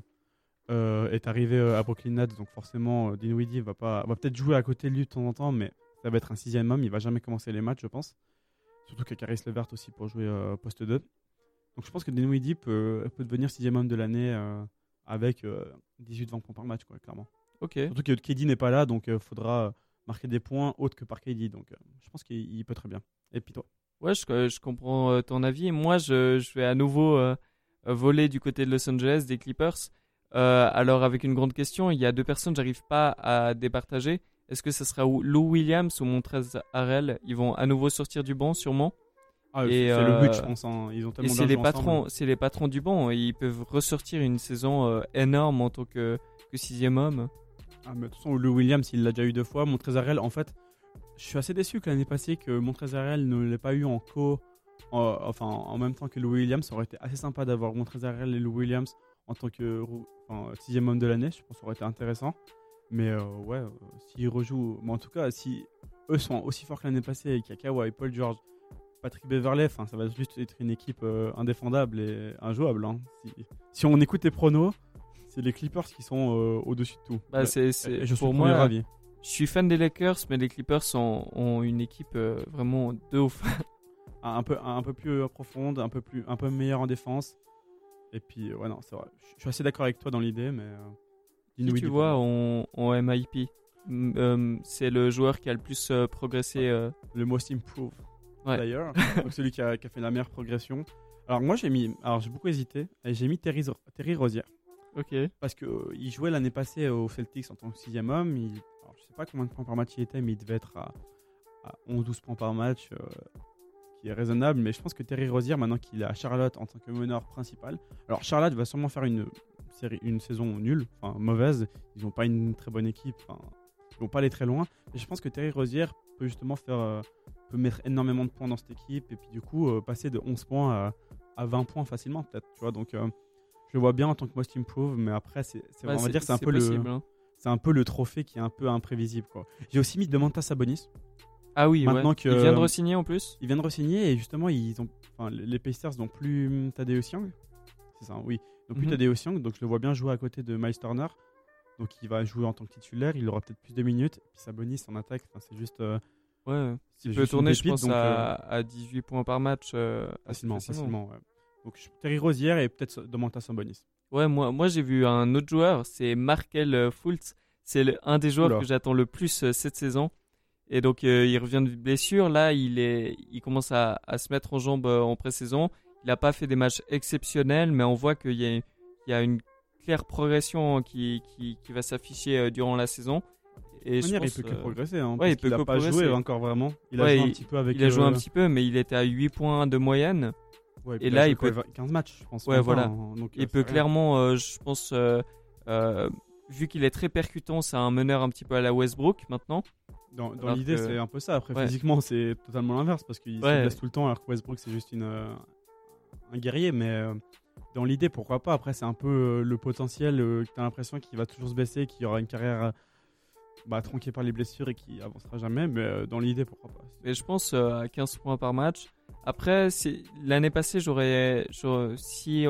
euh, est arrivé à Brooklyn Nets, donc forcément Dinwiddie va pas, va peut-être jouer à côté de lui de temps en temps, mais ça va être un sixième homme. Il va jamais commencer les matchs, je pense. Surtout qu'il y a Caris Levert aussi pour jouer poste 2. Donc je pense que Dinwiddie peut, peut devenir sixième homme de l'année avec 18-20 points par match, quoi, clairement.
Ok.
Surtout que KD n'est pas là, donc il faudra marquer des points autres que par KD. Donc euh, je pense qu'il il peut très bien. Et puis toi?
Ouais, je, je comprends euh, ton avis. Moi, je, je vais à nouveau euh, euh, voler du côté de Los Angeles, des Clippers. Euh, alors, avec une grande question, il y a deux personnes, j'arrive pas à départager. Est-ce que ce sera ou Lou Williams ou Montrezl Harrell? Ils vont à nouveau sortir du banc, sûrement.
Ah, c'est le but,
euh,
je pense. hein. Ils ont
Et
tellement
c'est les patrons, c'est les patrons du banc. Ils peuvent ressortir une saison euh, énorme en tant que, que sixième homme.
Ah, mais de toute façon, Lou Williams, il l'a déjà eu deux fois. Montrezarel, en fait, je suis assez déçu que l'année passée que Montrezarel ne l'ait pas eu en co, en- enfin en même temps que Lou Williams. Ça aurait été assez sympa d'avoir Montrezarel et Lou Williams en tant que sixième homme de l'année. Je pense que ça aurait été intéressant. Mais euh, ouais, euh, s'ils rejouent, mais en tout cas, si eux sont aussi forts que l'année passée et qu'il y a Kawhi, Paul George, Patrick Beverley, ça va juste être une équipe euh, indéfendable et injouable. hein. Si on écoute les pronos, c'est les Clippers qui sont euh, au-dessus de tout.
Bah,
Ouais.
c'est,
Et
c'est-
je
pour moi,
ravi.
je suis fan des Lakers, mais les Clippers ont, ont une équipe euh, vraiment de ouf.
un peu, un peu plus euh, profonde, un peu, plus, un peu meilleure en défense. Et puis, euh, ouais, non, c'est vrai. Je- suis assez d'accord avec toi dans l'idée, mais. euh, dis-nous,
tu
dis-nous.
vois en, en MIP euh, C'est le joueur qui a le plus euh, progressé. euh,
le most improved
Ouais.
d'ailleurs, donc celui qui a, qui a fait la meilleure progression. Alors moi j'ai mis, alors j'ai beaucoup hésité, et j'ai mis Terry, Terry
Ok.
parce que euh, jouait l'année passée au Celtics en tant que sixième homme. Il, alors, je sais pas combien de points par match il était, mais il devait être à, à 11-12 points par match, euh, qui est raisonnable. Mais je pense que Terry Rozier, maintenant qu'il est à Charlotte en tant que meneur principal, alors Charlotte va sûrement faire une saison nulle, enfin mauvaise. Ils n'ont pas une très bonne équipe, ils vont pas aller très loin. Mais je pense que Terry Rozier peut justement faire, euh, peut mettre énormément de points dans cette équipe et puis du coup passer de 11 points à, à 20 points facilement peut-être, tu vois. Donc je le vois bien en tant que most improve, mais après c'est,
Ouais,
on va dire c'est un peu
possible,
le,
hein.
c'est un peu le trophée qui est un peu imprévisible quoi. J'ai aussi mis Demantas Sabonis.
Ah oui,
Maintenant
ouais.
que-
Il vient de re-signer en plus?
Il vient de re-signer et justement ils ont, enfin les Pacers n'ont plus Tadeusz Young. C'est ça, oui. Ils n'ont plus
Mhm.
Tadeusz Young, donc je le vois bien jouer à côté de Miles Turner. Donc il va jouer en tant que titulaire, il aura peut-être plus de minutes. Et puis Sabonis en attaque, enfin, c'est juste. euh,
Ouais. Il peut tourner, je
pépite,
pense,
donc,
à, à 18 points par match. euh,
Facilement, facilement. ouais. Donc Terry Rozier et peut-être Domantas Sabonis.
Ouais, moi, moi j'ai vu un autre joueur, c'est Markel euh, Fultz. C'est un des joueurs
Oula.
que j'attends le plus euh, cette saison. Et donc, euh, il revient de blessure. Là, il, est, il commence à, à se mettre en jambes en pré-saison. Il n'a pas fait des matchs exceptionnels, mais on voit qu'il y a, il y a une claire progression qui, qui, qui va s'afficher durant la saison. Et
De
je
manière,
pense,
il peut que progresser. Hein,
ouais,
parce
il peut
a pas joué
progresser.
encore vraiment. Il a
Ouais,
joué un
il-
petit peu avec.
il a joué un petit peu, mais il était à 8 points de moyenne.
Ouais,
et là, il peut-
quoi, 15 matchs, je pense.
Ouais, voilà.
donc, euh,
Il
c'est
peut clairement, euh, je pense, euh, euh, vu qu'il est très percutant, c'est un meneur un petit peu à la Westbrook maintenant.
Dans, l'idée,
que-
c'est un peu ça. Après,
Ouais.
physiquement, c'est totalement l'inverse parce qu'il
Ouais.
se blesse tout le temps, alors que Westbrook, c'est juste une, euh, un guerrier. Mais euh, dans l'idée, pourquoi pas? Après, c'est un peu euh, le potentiel euh, que tu as l'impression qu'il va toujours se blesser, qu'il aura une carrière euh, bah, tronquée par les blessures et qui avancera jamais. Mais euh, dans l'idée, pourquoi pas?
Et je pense euh, à 15 points par match. Après, l'année passée, j'aurais, si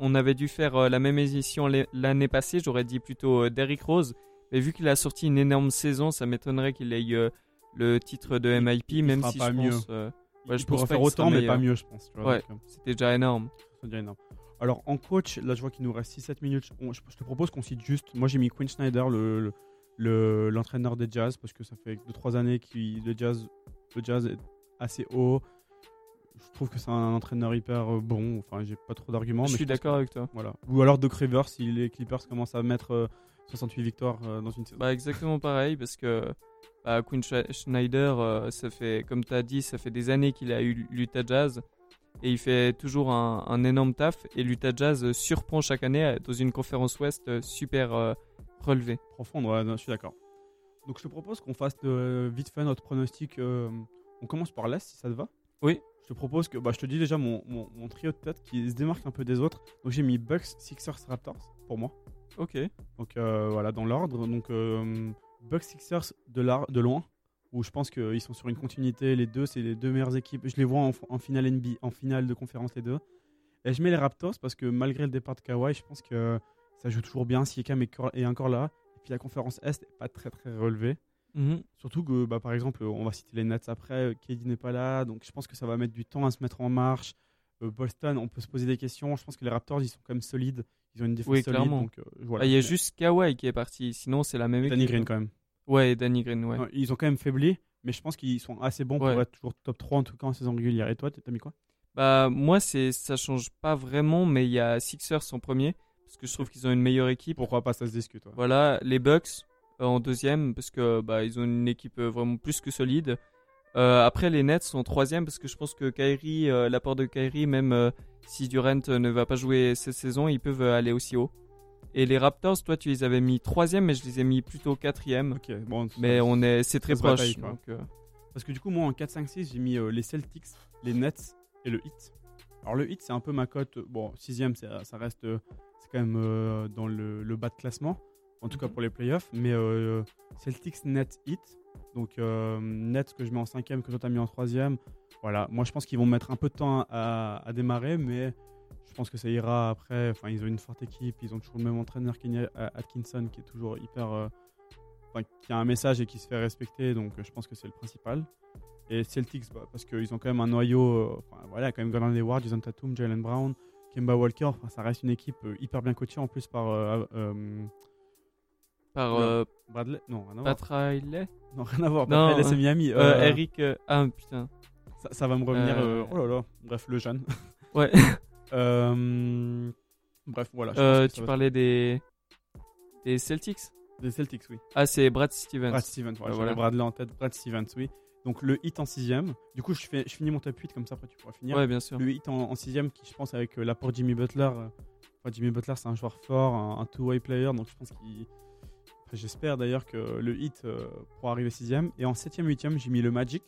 on avait dû faire euh, la même édition l'année- passée, j'aurais dit plutôt euh, Derrick Rose. Mais vu qu'il a sorti une énorme saison, ça m'étonnerait qu'il ait eu euh, le titre de MIP,
il
même si
pas
je
mieux.
pense, euh, Ouais,
il
je
pourra
pense pas
faire autant, mais
meilleur.
pas mieux, je pense.
Ouais. c'était déjà énorme.
c'est déjà énorme. Alors, en coach, là, je vois qu'il nous reste 6-7 minutes. On- je, je te propose qu'on cite juste. Moi, j'ai mis Quinn Schneider, le, le- le- l'entraîneur des Jazz, parce que ça fait 2-3 années que le jazz, le jazz est assez haut. Je trouve que c'est un entraîneur hyper euh, bon. Enfin, j'ai pas trop d'arguments.
je
mais
suis d'accord avec toi.
Voilà. Ou alors Doc Rivers, si les Clippers commencent à mettre euh, 68 victoires euh, dans une saison.
Bah exactement pareil parce que bah, Quinn Sch- Schneider, euh, ça fait comme tu as dit, ça fait des années qu'il a eu l'Utah Jazz et il fait toujours un, un énorme taf et l'Utah Jazz euh, surprend chaque année euh, dans une conférence Ouest euh, super euh, relevée.
profonde, ouais, je suis d'accord. Donc je te propose qu'on fasse euh, vite fait notre pronostic. euh, on commence par l'Est, si ça te va?
Oui.
Je te propose que, bah, je te dis déjà mon, mon, mon trio de tête qui se démarque un peu des autres. Donc j'ai mis Bucks, Sixers, Raptors pour moi.
Ok.
Donc euh, voilà, dans l'ordre. Donc euh, Bucks, Sixers de, de loin, où je pense qu'ils sont sur une continuité. Les deux, c'est les deux meilleures équipes. Je les vois en, en finale NBA, en finale de conférence les deux. Et je mets les Raptors parce que malgré le départ de Kawhi, je pense que ça joue toujours bien. Est, cor- est encore là. Et puis la conférence Est n'est pas très très relevée.
Mhm.
Surtout que, bah, par exemple, on va citer les Nets après, KD n'est pas là, donc je pense que ça va mettre du temps à se mettre en marche. Euh, Boston, on peut se poser des questions. Je pense que les Raptors, ils sont quand même solides. Ils ont une défense
Oui,
solide.
clairement.
Donc, euh, voilà.
Ah, Il y a juste Kawhi qui est parti, sinon c'est la même
Danny
équipe.
Green quand même.
Ouais, Danny Green, ouais.
Non, Ils ont quand même faibli, mais je pense qu'ils sont assez bons
Ouais.
pour être toujours top 3 en tout cas en saison régulière. Et toi, t'as mis quoi?
Bah moi c'est ça change pas vraiment, mais il y a Sixers en premier parce que je trouve qu'ils ont une meilleure équipe.
Pourquoi pas, ça se discute. ouais.
Voilà, les Bucks euh, en deuxième parce que bah, ils ont une équipe euh, vraiment plus que solide. Euh, après les Nets sont troisième parce que je pense que Kyrie, euh, l'apport de Kyrie, même euh, si Durant euh, ne va pas jouer cette saison, ils peuvent euh, aller aussi haut. Et les Raptors, toi tu les avais mis troisième, mais je les ai mis plutôt quatrième.
Ok, bon.
Mais on est, c'est très proche.
bataille, quoi.
donc, euh,
Parce que du coup, moi en 4-5-6, j'ai mis euh, les Celtics, les Nets et le Heat. Alors le Heat, c'est un peu ma cote. euh, Bon, sixième, c'est- ça reste, euh, c'est quand même euh, dans le, le bas de classement. En tout cas pour les playoffs. Mais euh, Celtics net hit, donc euh, net que je mets en cinquième, que toi t'as mis en troisième. Voilà, moi je pense qu'ils vont mettre un peu de temps à, à démarrer, mais je pense que ça ira après. Enfin, ils ont une forte équipe, ils ont toujours le même entraîneur Kenny Atkinson qui est toujours hyper. euh, Enfin, qui a un message et qui se fait respecter, donc euh, je pense que c'est le principal. Et Celtics, bah, parce qu'ils ont quand même un noyau. euh, enfin, voilà, quand même Gordon Hayward, Jason Tatum, Jalen Brown, Kemba Walker. Enfin, ça reste une équipe euh, hyper bien coachée en plus par euh, euh,
Par
Ouais.
euh,
Bradley. Non, rien à voir.
Pat Riley
Non, rien à voir.
Non,
Bradley, c'est Miami.
Euh,
Euh,
Eric. euh, Ah putain.
Ça, ça va me revenir. Oh là là. Bref, le jeune.
Ouais.
Bref, voilà.
tu parlais des. Des Celtics?
Des Celtics, oui.
Ah, c'est Brad Stevens.
Brad Stevens, voilà,
voilà.
Bradley en tête. Brad Stevens, oui. Donc le hit en sixième. Du coup, je, fais, je finis mon top 8, comme ça après tu pourras finir.
Ouais, bien sûr.
Le hit en, en sixième, qui je pense avec euh, l'apport Jimmy Butler. euh, enfin, Jimmy Butler, c'est un joueur fort, un, un two-way player, donc je pense qu'il. J'espère d'ailleurs que le hit euh, pourra arriver sixième. Et en septième, huitième, j'ai mis le Magic.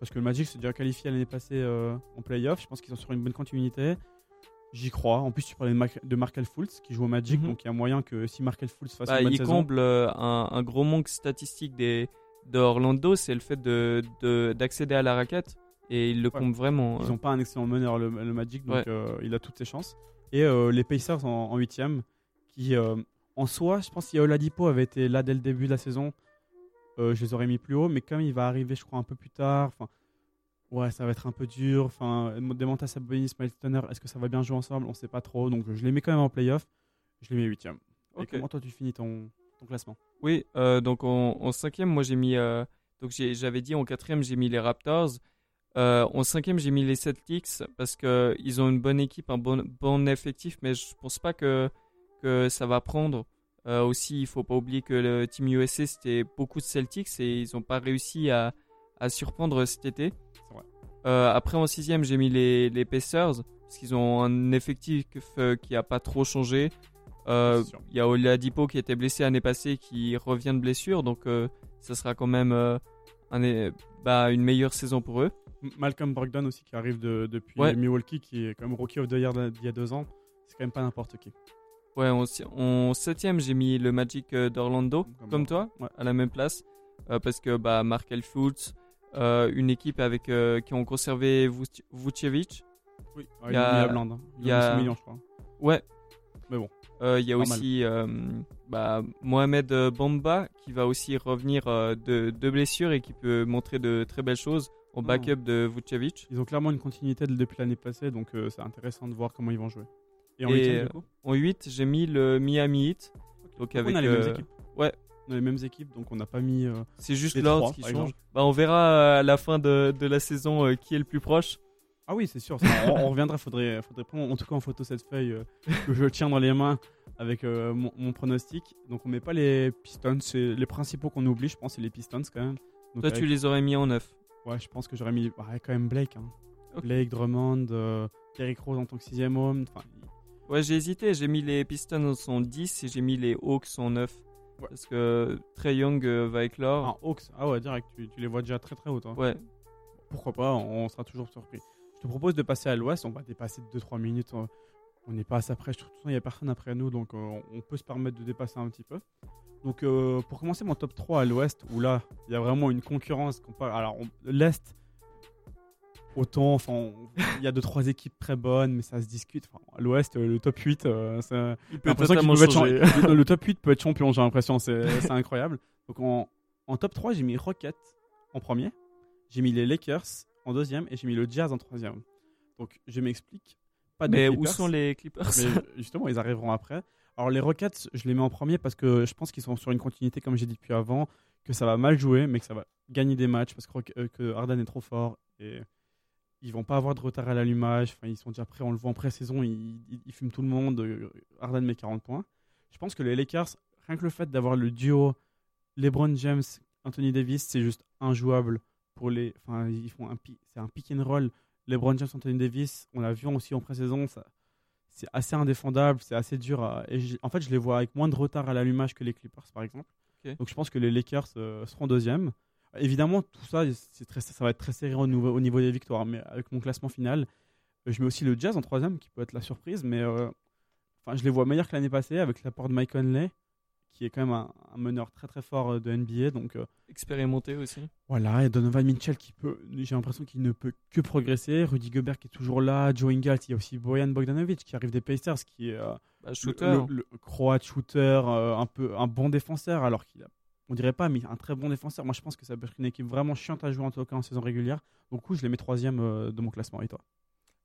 Parce que le Magic s'est déjà qualifié l'année passée euh, en playoff. Je pense qu'ils sont sur une bonne continuité. J'y crois. En plus, tu parlais de, de Markel Fultz qui joue au Magic.
Mhm.
Donc il y a moyen que si Markel Fultz fasse
Bah,
une bonne
il
saison.
comble euh, un, un gros manque statistique des, de Orlando, c'est le fait de, de- d'accéder à la raquette. Et il le
Ouais.
comble vraiment.
Ils
euh.
n'ont pas un excellent meneur, le, le Magic, donc
Ouais.
euh, il a toutes ses chances. Et les Pacers en, huitième, qui en soi, je pense si Oladipo avait été là dès le début de la saison, euh, je les aurais mis plus haut. Mais comme il va arriver, je crois, un peu plus tard, enfin, ouais, ça va être un peu dur. Enfin, Sabonis, Miles Turner, est-ce que ça va bien jouer ensemble? On sait pas trop. Donc je les mets quand même en playoff. Je les mets huitième. Et
Ok.
comment toi tu finis ton, ton classement?
Oui, euh, donc en, en cinquième, moi j'ai mis. euh, donc j'avais dit en quatrième, j'ai mis les Raptors. Euh, en cinquième, j'ai mis les Celtics parce qu'ils ont une bonne équipe, un bon, bon effectif, mais je pense pas que, que ça va prendre. Euh, aussi, il faut pas oublier que le Team USA c'était beaucoup de Celtics et ils n'ont pas réussi à, à surprendre cet été.
Vrai.
Euh, après, en sixième, j'ai mis les, les Pacers parce qu'ils ont un effectif euh, qui a pas trop changé. Euh. Il y a Oladipo qui était blessé l'année passée qui revient de blessure, donc euh, ça sera quand même euh, un- bah, une meilleure saison pour eux.
Malcolm Brogdon aussi qui arrive de- depuis
Ouais.
Milwaukee, qui est quand même Rookie of the Year d'il y a deux ans. C'est quand même pas n'importe qui.
Ouais, en, en septième, j'ai mis le Magic euh, d'Orlando,
Comme
toi,
Ouais.
à la même place, euh, parce que bah, Markel Fultz, euh, une équipe avec euh, qui ont conservé Vuc- Vucevic.
Oui,
Il
il
y
a hein.
il y a-
200 millions, je crois.
Ouais.
Mais bon.
Il y a
Normal.
aussi bah, Mohamed Bamba qui va aussi revenir de, de blessure et qui peut montrer de très belles choses au
Oh.
backup de Vucevic.
Ils ont clairement une continuité de- depuis l'année passée, donc c'est intéressant de voir comment ils vont jouer. Et en
Et,
huitième,
euh,
du coup?
En 8, j'ai mis le Miami Heat. Donc
Donc,
avec,
on a les mêmes
euh,
équipes.
ouais.
On a les mêmes équipes, donc on n'a pas mis. euh,
C'est juste l'ordre qui change. Bah, on verra euh, à la fin de, de la saison euh, qui est le plus proche.
Ah oui, c'est sûr. ça, on, on reviendra. Faudrait, faudrait prendre en tout cas en photo cette feuille euh, que je tiens dans les mains avec mon, mon pronostic. Donc on met pas les Pistons. C'est les principaux qu'on oublie, je pense, c'est les Pistons quand même. Donc,
Toi,
avec-
tu les aurais mis en 9.
Ouais, je pense que j'aurais mis quand même Blake. hein. Blake, Drummond, Derrick Rose en tant que sixième homme. Enfin,
Ouais, j'ai hésité. J'ai mis les Pistons en 10 et j'ai mis les Hawks en 9.
Ouais.
Parce que Trey Young euh, va éclore.
ah, Hawks, ah ouais, direct, tu, tu les vois déjà très très haut. toi.
Ouais.
Pourquoi pas, on sera toujours surpris. Je te propose de passer à l'ouest, on va dépasser de 2-3 minutes. euh, On n'est pas assez après, je trouve qu'il n'y a personne après nous, donc euh, on peut se permettre de dépasser un petit peu. Donc euh, pour commencer mon top 3 à l'ouest, où là, il y a vraiment une concurrence. Alors l'est, autant, enfin, il y a 2-3 équipes très bonnes, mais ça se discute. Enfin, à l'ouest, euh, le top 8, euh, ça-
Il
être champ- le, top 8 peut être champion, j'ai l'impression, c'est incroyable. Donc en, en top 3, j'ai mis Rocket en premier, j'ai mis les Lakers en deuxième et j'ai mis le Jazz en troisième. Donc je m'explique. Pas de
Mais où
Clippers,
sont les Clippers
mais justement, ils arriveront après. Alors les Rockets, je les mets en premier parce que je pense qu'ils sont sur une continuité, comme j'ai dit depuis avant, que ça va mal jouer, mais que ça va gagner des matchs parce que, euh, que Harden est trop fort et ils vont pas avoir de retard à l'allumage. Enfin, ils sont déjà prêts, on le voit en pré-saison, ils, ils- ils fument tout le monde. euh, Harden met 40 points. Je pense que les Lakers, rien que le fait d'avoir le duo LeBron James, Anthony Davis, c'est juste injouable pour les. Enfin, ils font un c'est un pick and roll. LeBron James, Anthony Davis, on l'a vu aussi en pré-saison, ça, c'est assez indéfendable, c'est assez dur. à- et j'ai- en fait, je les vois avec moins de retard à l'allumage que les Clippers, par exemple. Donc, je pense que les Lakers euh, seront deuxième. Évidemment, tout ça, très, ça va être très serré au niveau, au niveau des victoires. Mais avec mon classement final, euh, je mets aussi le Jazz en troisième, qui peut être la surprise. Mais euh, enfin, je les vois meilleurs que l'année passée, avec l'apport de Mike Conley, qui est quand même un, un meneur très très fort euh, de NBA. Donc euh,
Expérimenté aussi.
voilà, et Donovan Mitchell qui peut, j'ai l'impression qu'il ne peut que progresser. Rudy Gobert qui est toujours là, Joe Ingles, il y a aussi Bojan Bogdanovic qui arrive des Pacers, qui est euh,
Bah,
le-
shooter.
le, le croate shooter, un peu un bon défenseur, alors qu'il a, on dirait pas, mais un très bon défenseur. Moi, je pense que ça peut être une équipe vraiment chiante à jouer en tout cas en saison régulière. Donc, du coup, je les mets troisième euh, de mon classement. Et toi?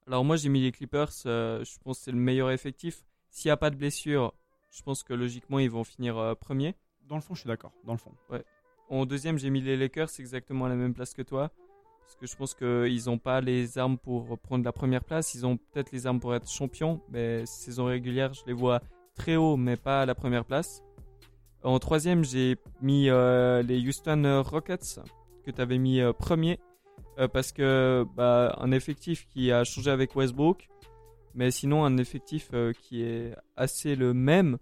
Alors moi j'ai mis les Clippers, euh, je pense que c'est le meilleur effectif. S'il n'y a pas de blessure, je pense que logiquement ils vont finir euh, premier.
Dans le fond, je suis d'accord. Dans le fond.
En deuxième j'ai mis les Lakers, c'est exactement à la même place que toi. Parce que je pense qu'ils n'ont pas les armes pour prendre la première place. Ils ont peut-être les armes pour être champions, mais saison régulière je les vois très haut, mais pas à la première place. En troisième j'ai mis euh, les Houston Rockets, que tu avais mis euh, premier. Euh, parce que bah, un effectif qui a changé avec Westbrook, mais sinon un effectif qui est assez le même.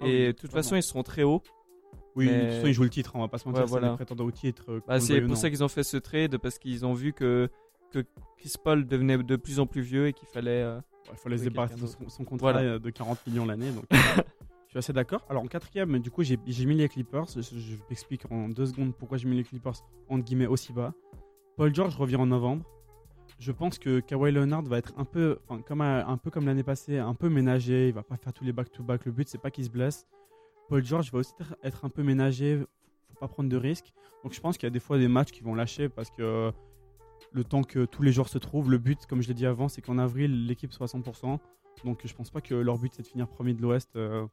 Ah
Et
oui,
de toute
vraiment.
façon, ils seront très hauts.
Oui,
Mais-
de toute façon, ils jouent le titre. On va pas se mentir.
Ouais,
c'est
voilà.
des prétendants au titre.
Bah, c'est pour ça qu'ils ont fait ce trade, parce qu'ils ont vu que, que Chris Paul devenait de plus en plus vieux et qu'il fallait.
Il faut les débarrasser de son, son contrat
Voilà.
de 40 millions l'année. Donc, suis assez d'accord. Alors, en quatrième, du coup, j'ai mis les Clippers. Je, je t'explique en deux secondes pourquoi j'ai mis les Clippers, entre guillemets, aussi bas. Paul George revient en novembre. Je pense que Kawhi Leonard va être un peu, enfin, comme, un, un peu comme l'année passée, un peu ménagé. Il va pas faire tous les back-to-back. Le but, c'est pas qu'il se blesse. Paul George va aussi être- être un peu ménagé. Faut pas prendre de risques. Donc, je pense qu'il y a des fois des matchs qui vont lâcher parce que le temps que tous les joueurs se trouvent, le but, comme je l'ai dit avant, c'est qu'en avril, l'équipe soit à 100%. Donc je pense pas que leur but c'est de finir premier de l'Ouest. euh.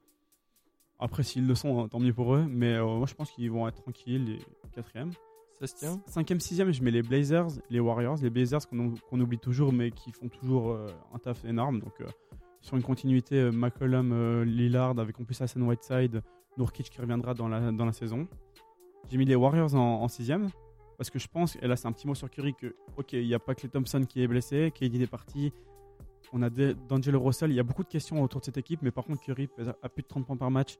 Après, s'ils le sont, hein, tant mieux pour eux. Mais euh, moi, je pense qu'ils vont être tranquilles et quatrième.
Ça se tient
Cinquième, sixième, je mets les Blazers, les Warriors, les Blazers qu'on ou- qu'on oublie toujours, mais qui font toujours euh, un taf énorme. Donc euh, sur une continuité, McCollum, Lillard, avec en plus Hassan Whiteside, Nourkic qui reviendra dans la, dans la saison. J'ai mis les Warriors en, en sixième. Parce que je pense, et là c'est un petit mot sur Curry, que ok, il n'y a pas que les Thompson qui est blessé, KD est parti, on a D'Angelo Russell, il y a beaucoup de questions autour de cette équipe, mais par contre Curry a plus de 30 points par match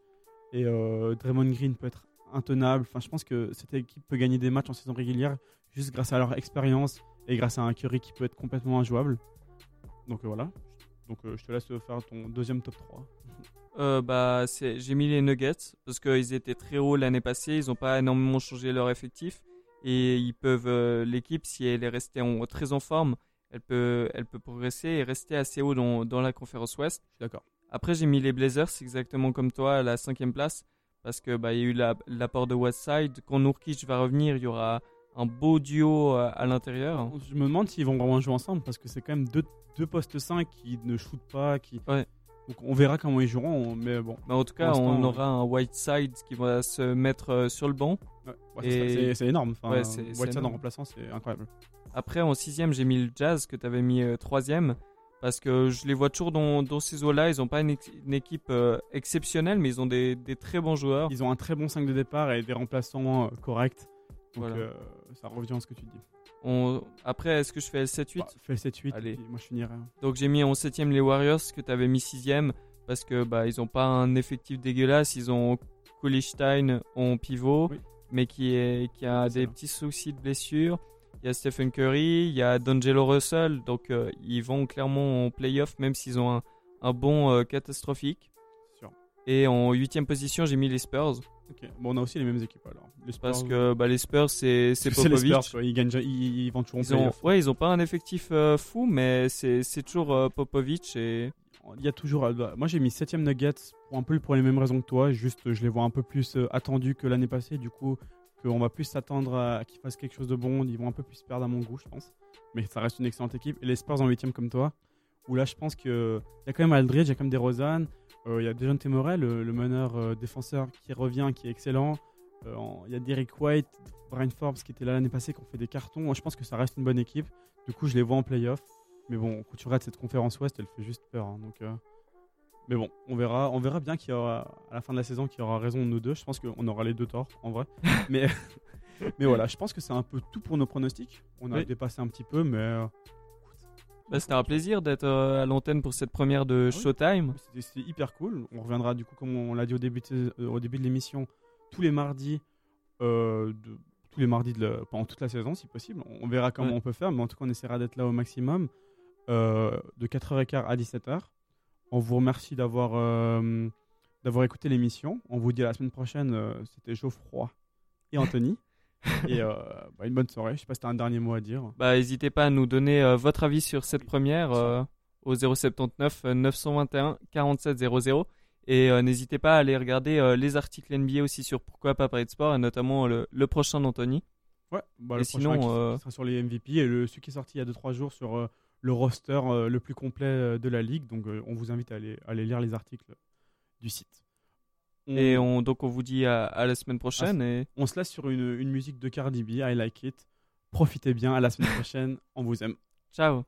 et euh, Draymond Green peut être intenable. Enfin, je pense que cette équipe peut gagner des matchs en saison régulière juste grâce à leur expérience et grâce à un Curry qui peut être complètement injouable. Donc euh, voilà. Donc euh, je te laisse faire ton deuxième top 3.
Euh, bah, J'ai mis les Nuggets parce qu'ils étaient très hauts l'année passée. Ils n'ont pas énormément changé leur effectif. Et ils peuvent, l'équipe, si elle est restée très en forme, elle peut, elle peut progresser et rester assez haut dans, dans la conférence Ouest.
Je suis d'accord.
Après, j'ai mis les Blazers, exactement comme toi, à la cinquième place, parce que bah, il y a eu la- l'apport de Westside. Quand Nourkic va revenir, il y aura un beau duo euh, à l'intérieur.
Je me demande s'ils vont vraiment jouer ensemble parce que c'est quand même deux, deux postes 5 qui ne shootent pas. Qui...
Ouais.
Donc on verra comment ils joueront. Mais bon.
Mais en tout cas, on
l'instant,
aura un Whiteside qui va se mettre euh, sur le banc.
Ouais, ouais,
Et-
c'est- énorme. Enfin, Whiteside en remplaçant, c'est incroyable.
Après, en sixième, j'ai mis le Jazz que tu avais mis euh, troisième. Parce que je les vois toujours dans, dans ces eaux-là. Ils n'ont pas une, équipe euh, exceptionnelle, mais ils ont des, des très bons joueurs.
Ils ont un très bon 5 de départ et des remplaçants euh, corrects. Donc
Voilà.
euh, ça revient à ce que tu dis.
On- Après, est-ce que je fais le 7-8
Bah, fais le 7-8.
Allez.
moi je finirai.
Donc j'ai mis en septième les Warriors que tu avais mis sixième parce que bah ils ont pas un effectif dégueulasse, ils ont Stein en pivot,
Oui.
mais qui est qui a des
ça.
petits soucis de blessure. Il y a Stephen Curry, il y a D'Angelo Russell, donc euh, ils vont clairement en playoff même s'ils ont un, un bon euh, catastrophique.
Sûr.
Et en huitième position j'ai mis les Spurs
Ok. Bon, on a aussi les mêmes équipes alors. Les Spurs,
parce que bah, les Spurs c'est
les. Spurs, quoi. Ils, gagnent, ils, ils vont toujours en
Ils ont,
playoff.
ouais, ils ont pas un effectif euh, fou, mais c'est c'est toujours Popovich et
Il y a toujours. bah, Moi j'ai mis 7ème Nuggets pour un peu pour les mêmes raisons que toi. Juste, je les vois un peu plus attendus que l'année passée. Du coup, qu'on va plus s'attendre à, qu'ils fassent quelque chose de bon. Ils vont un peu plus perdre à mon goût, je pense. Mais ça reste une excellente équipe. Et les Spurs en 8ème comme toi. Où là, je pense qu'il y a quand même Aldridge, il y a quand même des Rosanne. euh, Il y a Dejounte Temorel, le, le meneur euh, défenseur qui revient, qui est excellent. Euh, Il y a Derek White, Brian Forbes qui était là l'année passée, qui ont fait des cartons. Je pense que ça reste une bonne équipe. Du coup, je les vois en playoff. Mais bon, quand tu regardes cette conférence Ouest, elle fait juste peur. hein, donc, Mais bon, on verra, on verra bien qu'il y aura, à la fin de la saison, qui aura raison de nous deux. Je pense qu'on aura les deux torts, en vrai. mais, mais voilà, je pense que c'est un peu tout pour nos pronostics. On a
Oui.
dépassé un petit peu, mais euh,
Bah, C'était un plaisir d'être euh, à l'antenne pour cette première de
Ah oui.
Showtime.
c'était hyper cool. On reviendra, du coup, comme on l'a dit au début de, euh, au début de l'émission, tous les mardis. euh, de, tous les mardis de la- pendant toute la saison, si possible. On verra comment
Ouais.
on peut faire, mais en tout cas, on essaiera d'être là au maximum. euh, de 4h15 à 17h. On vous remercie d'avoir euh, d'avoir écouté l'émission. On vous dit à la semaine prochaine. euh, C'était Geoffroy et Anthony. et euh, bah, une bonne soirée. Je sais pas si tu as un dernier mot à dire.
Bah, n'hésitez pas à nous donner votre avis sur cette première au 079 euh, 921 47 00. Et n'hésitez pas à aller regarder les articles NBA aussi sur Pourquoi pas parler de sport, et notamment le, le prochain d'Anthony.
Ouais, bah,
Et
le
sinon,
prochain qui- sera sur les MVP et le, celui qui est sorti il y a 2-3 jours sur le roster euh, le plus complet euh, de la ligue. Donc euh, on vous invite à aller, à aller lire les articles du site. On,
Et on, donc on vous dit à, à la semaine prochaine. et
on se laisse sur une, une musique de Cardi B, I Like It. Profitez bien, à la semaine prochaine, on vous aime.
ciao